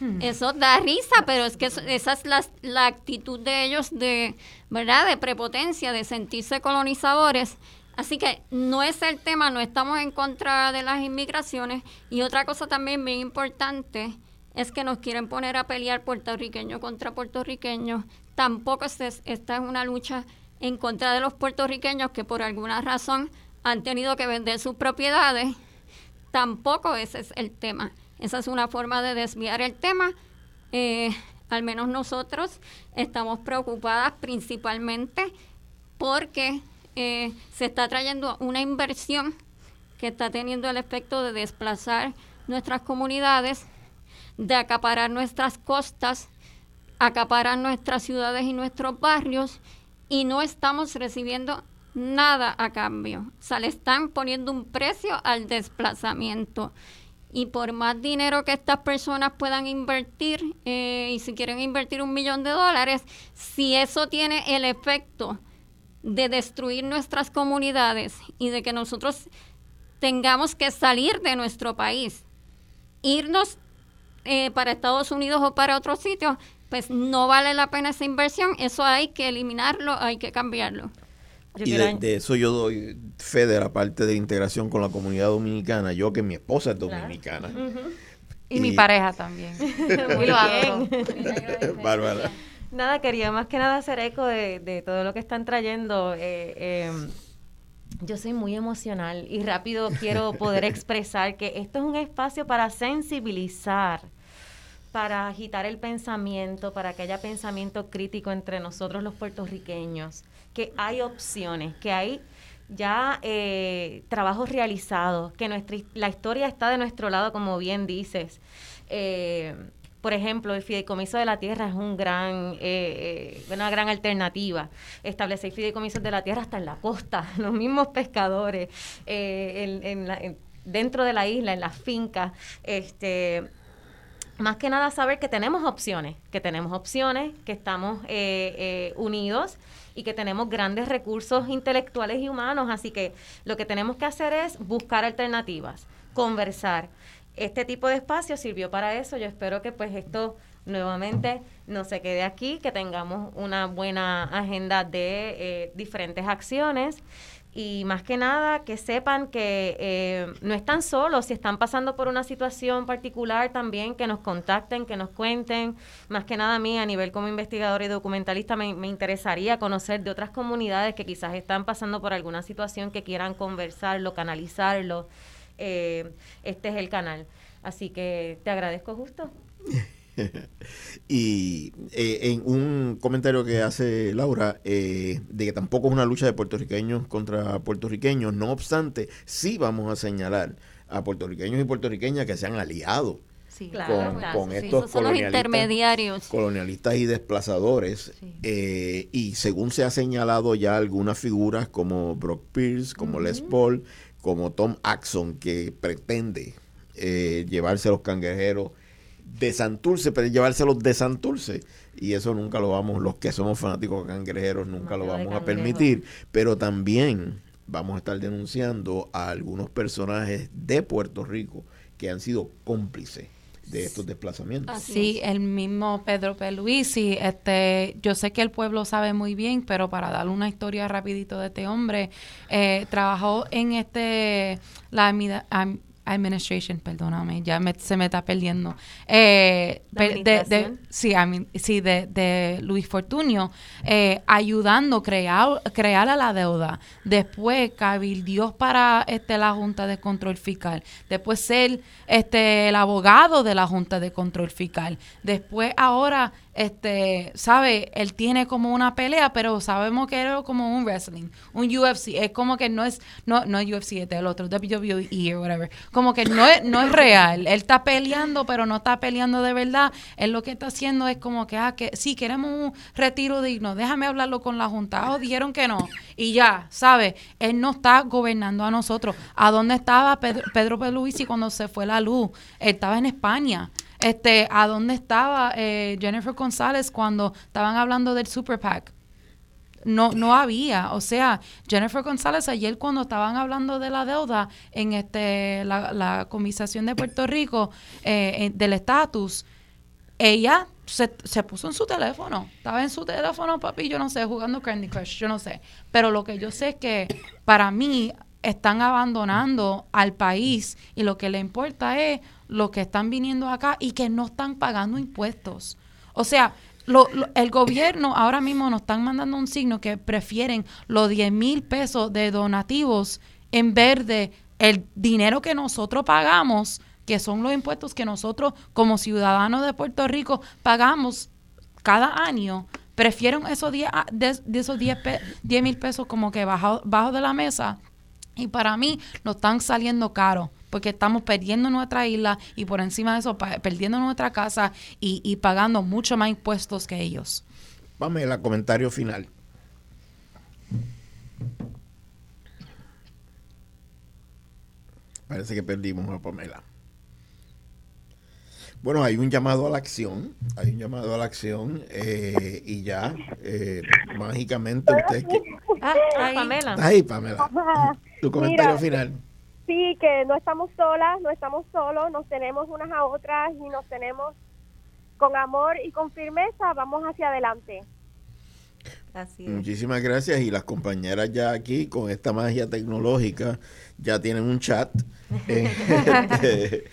Hmm. Eso da risa, pero es que esa es la, actitud de ellos de, ¿verdad? De prepotencia, de sentirse colonizadores. Así que no es el tema, no estamos en contra de las inmigraciones. Y otra cosa también bien importante es que nos quieren poner a pelear puertorriqueños contra puertorriqueños. Tampoco esta es una lucha en contra de los puertorriqueños que por alguna razón han tenido que vender sus propiedades. Tampoco ese es el tema. Esa es una forma de desviar el tema. Eh, al menos nosotros estamos preocupadas principalmente porque eh, se está trayendo una inversión que está teniendo el efecto de desplazar nuestras comunidades, de acaparar nuestras costas, acaparar nuestras ciudades y nuestros barrios y no estamos recibiendo nada a cambio. O sea, le están poniendo un precio al desplazamiento. Y por más dinero que estas personas puedan invertir, eh, y si quieren invertir un millón de dólares, si eso tiene el efecto de destruir nuestras comunidades y de que nosotros tengamos que salir de nuestro país, irnos eh, para Estados Unidos o para otros sitios, pues no vale la pena esa inversión, eso hay que eliminarlo, hay que cambiarlo. Y de, eso yo doy fe de la parte de integración con la comunidad dominicana, yo que mi esposa es dominicana. y, mi pareja también. [LAUGHS] Muy bien. [LAUGHS] Bárbara. Nada, quería más que nada hacer eco de, todo lo que están trayendo. Eh, em, yo soy muy emocional y rápido quiero [LAUGHS] poder expresar que esto es un espacio para sensibilizar, para agitar el pensamiento, para que haya pensamiento crítico entre nosotros los puertorriqueños, que hay opciones, que hay ya eh, trabajos realizados, que nuestra, la historia está de nuestro lado, como bien dices. Eh, por ejemplo, el fideicomiso de la tierra es un gran, eh, eh, una gran alternativa. Establecer fideicomisos de la tierra hasta en la costa, [LAUGHS] los mismos pescadores, eh, dentro de la isla, en las fincas. Este, más que nada saber que tenemos opciones, que tenemos opciones, que estamos unidos y que tenemos grandes recursos intelectuales y humanos. Así que lo que tenemos que hacer es buscar alternativas, conversar este tipo de espacio sirvió para eso. Yo espero que pues esto nuevamente no se quede aquí, que tengamos una buena agenda de eh, diferentes acciones y más que nada que sepan que eh, no están solos, si están pasando por una situación particular también, que nos contacten, que nos cuenten. Más que nada a mí, a nivel como investigador y documentalista, me, me interesaría conocer de otras comunidades que quizás están pasando por alguna situación que quieran conversarlo, canalizarlo eh, este es el canal. Así que te agradezco justo. [LAUGHS] [LAUGHS] y eh, en un comentario que hace Laura, eh, de que tampoco es una lucha de puertorriqueños contra puertorriqueños, no obstante, sí vamos a señalar a puertorriqueños y puertorriqueñas que se han aliado con, estos colonialistas, intermediarios. colonialistas y desplazadores. y según se ha señalado ya algunas figuras como Brock Pierce, como Les Paul, como Tom Axon, que pretende eh, llevarse a los cangrejeros de Santurce, pero llevárselos de Santurce. Y eso nunca lo vamos, los que somos fanáticos cangrejeros, nunca lo vamos a permitir. Pero también vamos a estar denunciando a algunos personajes de Puerto Rico que han sido cómplices de estos desplazamientos. sí, el mismo Pedro Peluisi, este, yo sé que el pueblo sabe muy bien, pero para dar una historia rapidito de este hombre, eh, trabajó en este la administration, perdóname, ya se me está perdiendo. Eh, de, sí, sí de, de, Luis Fortunio, eh, ayudando crear, crear a la deuda. Después cabildió para este, la Junta de Control Fiscal. Después ser este, el abogado de la Junta de Control Fiscal. Después ahora este, sabe, él tiene como una pelea, pero sabemos que era como un wrestling, un UFC, es como que no es, no, no es UFC, es el otro, WWE o whatever, como que no es, no es real, él está peleando, pero no está peleando de verdad, él lo que está haciendo es como que, ah, que sí, queremos un retiro digno, déjame hablarlo con la Junta, oh, dijeron que no, y ya, sabe, él no está gobernando a nosotros, ¿a dónde estaba Pedro, Pedro Peluisi cuando se fue la luz? Él estaba en España, este, ¿a dónde estaba eh, Jennifer González cuando estaban hablando del Super PAC? No, no había, o sea, Jennifer González ayer cuando estaban hablando de la deuda en este la, la comisación de Puerto Rico eh, del estatus, ella se, se, puso en su teléfono, estaba en su teléfono, papi, yo no sé, jugando Candy Crush, yo no sé, pero lo que yo sé es que para mí están abandonando al país y lo que le importa es lo que están viniendo acá y que no están pagando impuestos. O sea, el gobierno ahora mismo nos están mandando un signo que prefieren los 10 mil pesos de donativos en vez de el dinero que nosotros pagamos, que son los impuestos que nosotros como ciudadanos de Puerto Rico pagamos cada año. Prefieren esos 10 de, esos 10 mil pesos como que bajo, bajo de la mesa Y para mí nos están saliendo caro porque estamos perdiendo nuestra isla y por encima de eso perdiendo nuestra casa y, y pagando mucho más impuestos que ellos. Pamela, comentario final. Parece que perdimos a Pamela. Bueno, hay un llamado a la acción, hay un llamado a la acción eh, y ya, eh, mágicamente usted... Ah, ahí. Pamela. Ahí, Pamela. Tu comentario final. Sí, que no estamos solas, no estamos solos, nos tenemos unas a otras y nos tenemos con amor y con firmeza, vamos hacia adelante. Muchísimas gracias y las compañeras ya aquí con esta magia tecnológica ya tienen un chat [LAUGHS] eh,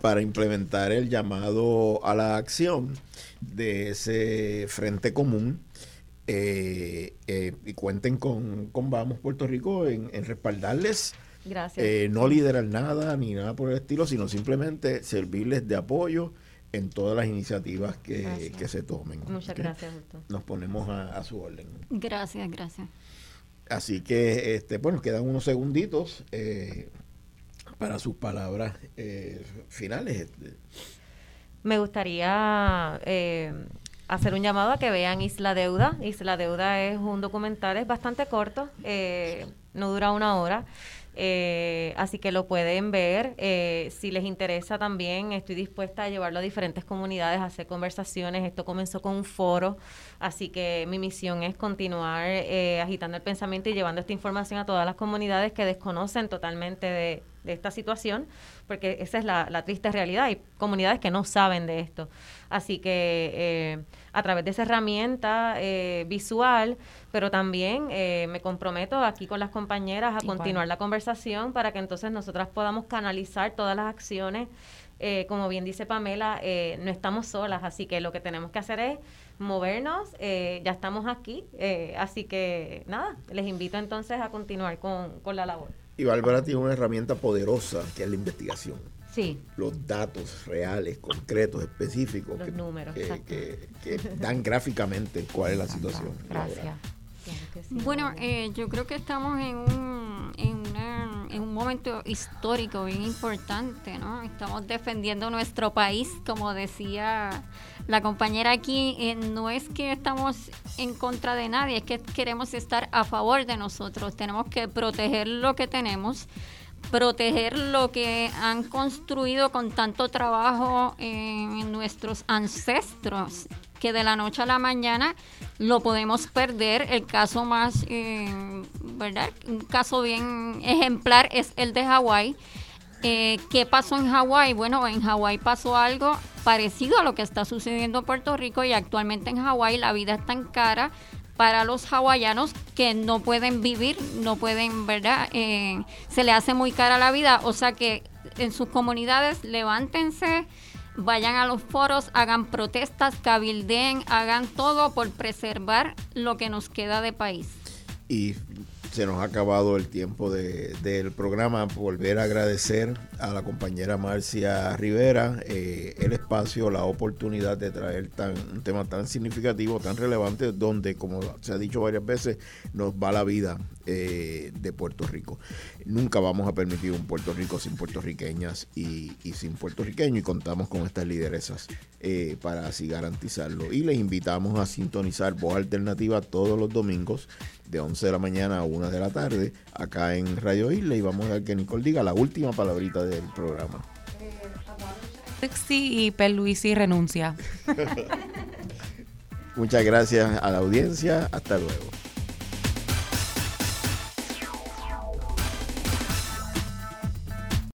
para implementar el llamado a la acción de ese frente común eh, eh, y cuenten con, con, Vamos Puerto Rico en, respaldarles. Gracias. no liderar nada ni nada por el estilo, sino simplemente servirles de apoyo en todas las iniciativas que, se tomen. Muchas gracias, Nos ponemos a, su orden. Gracias, gracias. Así que, este, bueno, quedan unos segunditos eh, para sus palabras eh, finales. Me gustaría eh, hacer un llamado a que vean Isla Deuda. Isla Deuda es un documental, es bastante corto, no dura una hora. Eh, así que lo pueden ver. Eh, si les interesa también, estoy dispuesta a llevarlo a diferentes comunidades, a hacer conversaciones. Esto comenzó con un foro, así que mi misión es continuar eh, agitando el pensamiento y llevando esta información a todas las comunidades que desconocen totalmente de, esta situación, porque esa es la, la, triste realidad. Hay comunidades que no saben de esto. Así que a través de esa herramienta visual, pero también eh, me comprometo aquí con las compañeras a continuar la conversación para que entonces nosotras podamos canalizar todas las acciones. Eh, como bien dice Pamela, eh, no estamos solas, así que lo que tenemos que hacer es movernos, ya estamos aquí, así que nada, les invito entonces a continuar con, con la labor. Y Bárbara tiene una herramienta poderosa que es la investigación. Sí. Los datos reales, concretos, específicos. Los números. Que, que, dan gráficamente cuál es la situación. Gracias. Bueno, eh, yo creo que estamos en un, en, un momento histórico bien importante, ¿no? Estamos defendiendo nuestro país, como decía la compañera aquí, eh, no es que estamos en contra de nadie, es que queremos estar a favor de nosotros, tenemos que proteger lo que tenemos proteger lo que han construido con tanto trabajo en nuestros ancestros que de la noche a la mañana lo podemos perder. El caso más, eh, ¿verdad? Un caso bien ejemplar es el de Hawái. Eh, ¿Qué pasó en Hawái? Bueno, en Hawái pasó algo parecido a lo que está sucediendo en Puerto Rico y actualmente en Hawái la vida es tan cara para los hawaianos que no pueden vivir, no pueden, ¿verdad? Eh, se le hace muy cara la vida, o sea que en sus comunidades levántense, vayan a los foros, hagan protestas, cabildeen, hagan todo por preservar lo que nos queda de país. Y se nos ha acabado el tiempo de, del programa. Volver a agradecer a la compañera Marcia Rivera eh, el espacio, la oportunidad de traer tan, un tema tan significativo, tan relevante, donde, como se ha dicho varias veces, nos va la vida eh, de Puerto Rico. Nunca vamos a permitir un Puerto Rico sin puertorriqueñas y, sin puertorriqueños y contamos con estas lideresas eh, para así garantizarlo. Y les invitamos a sintonizar Voz Alternativa todos los domingos de 11 de la mañana a 1 de la tarde acá en Radio Isla y vamos a ver que Nicole diga la última palabrita del programa. Sexy y Perluisi renuncia. [LAUGHS] Muchas gracias a la audiencia. Hasta luego.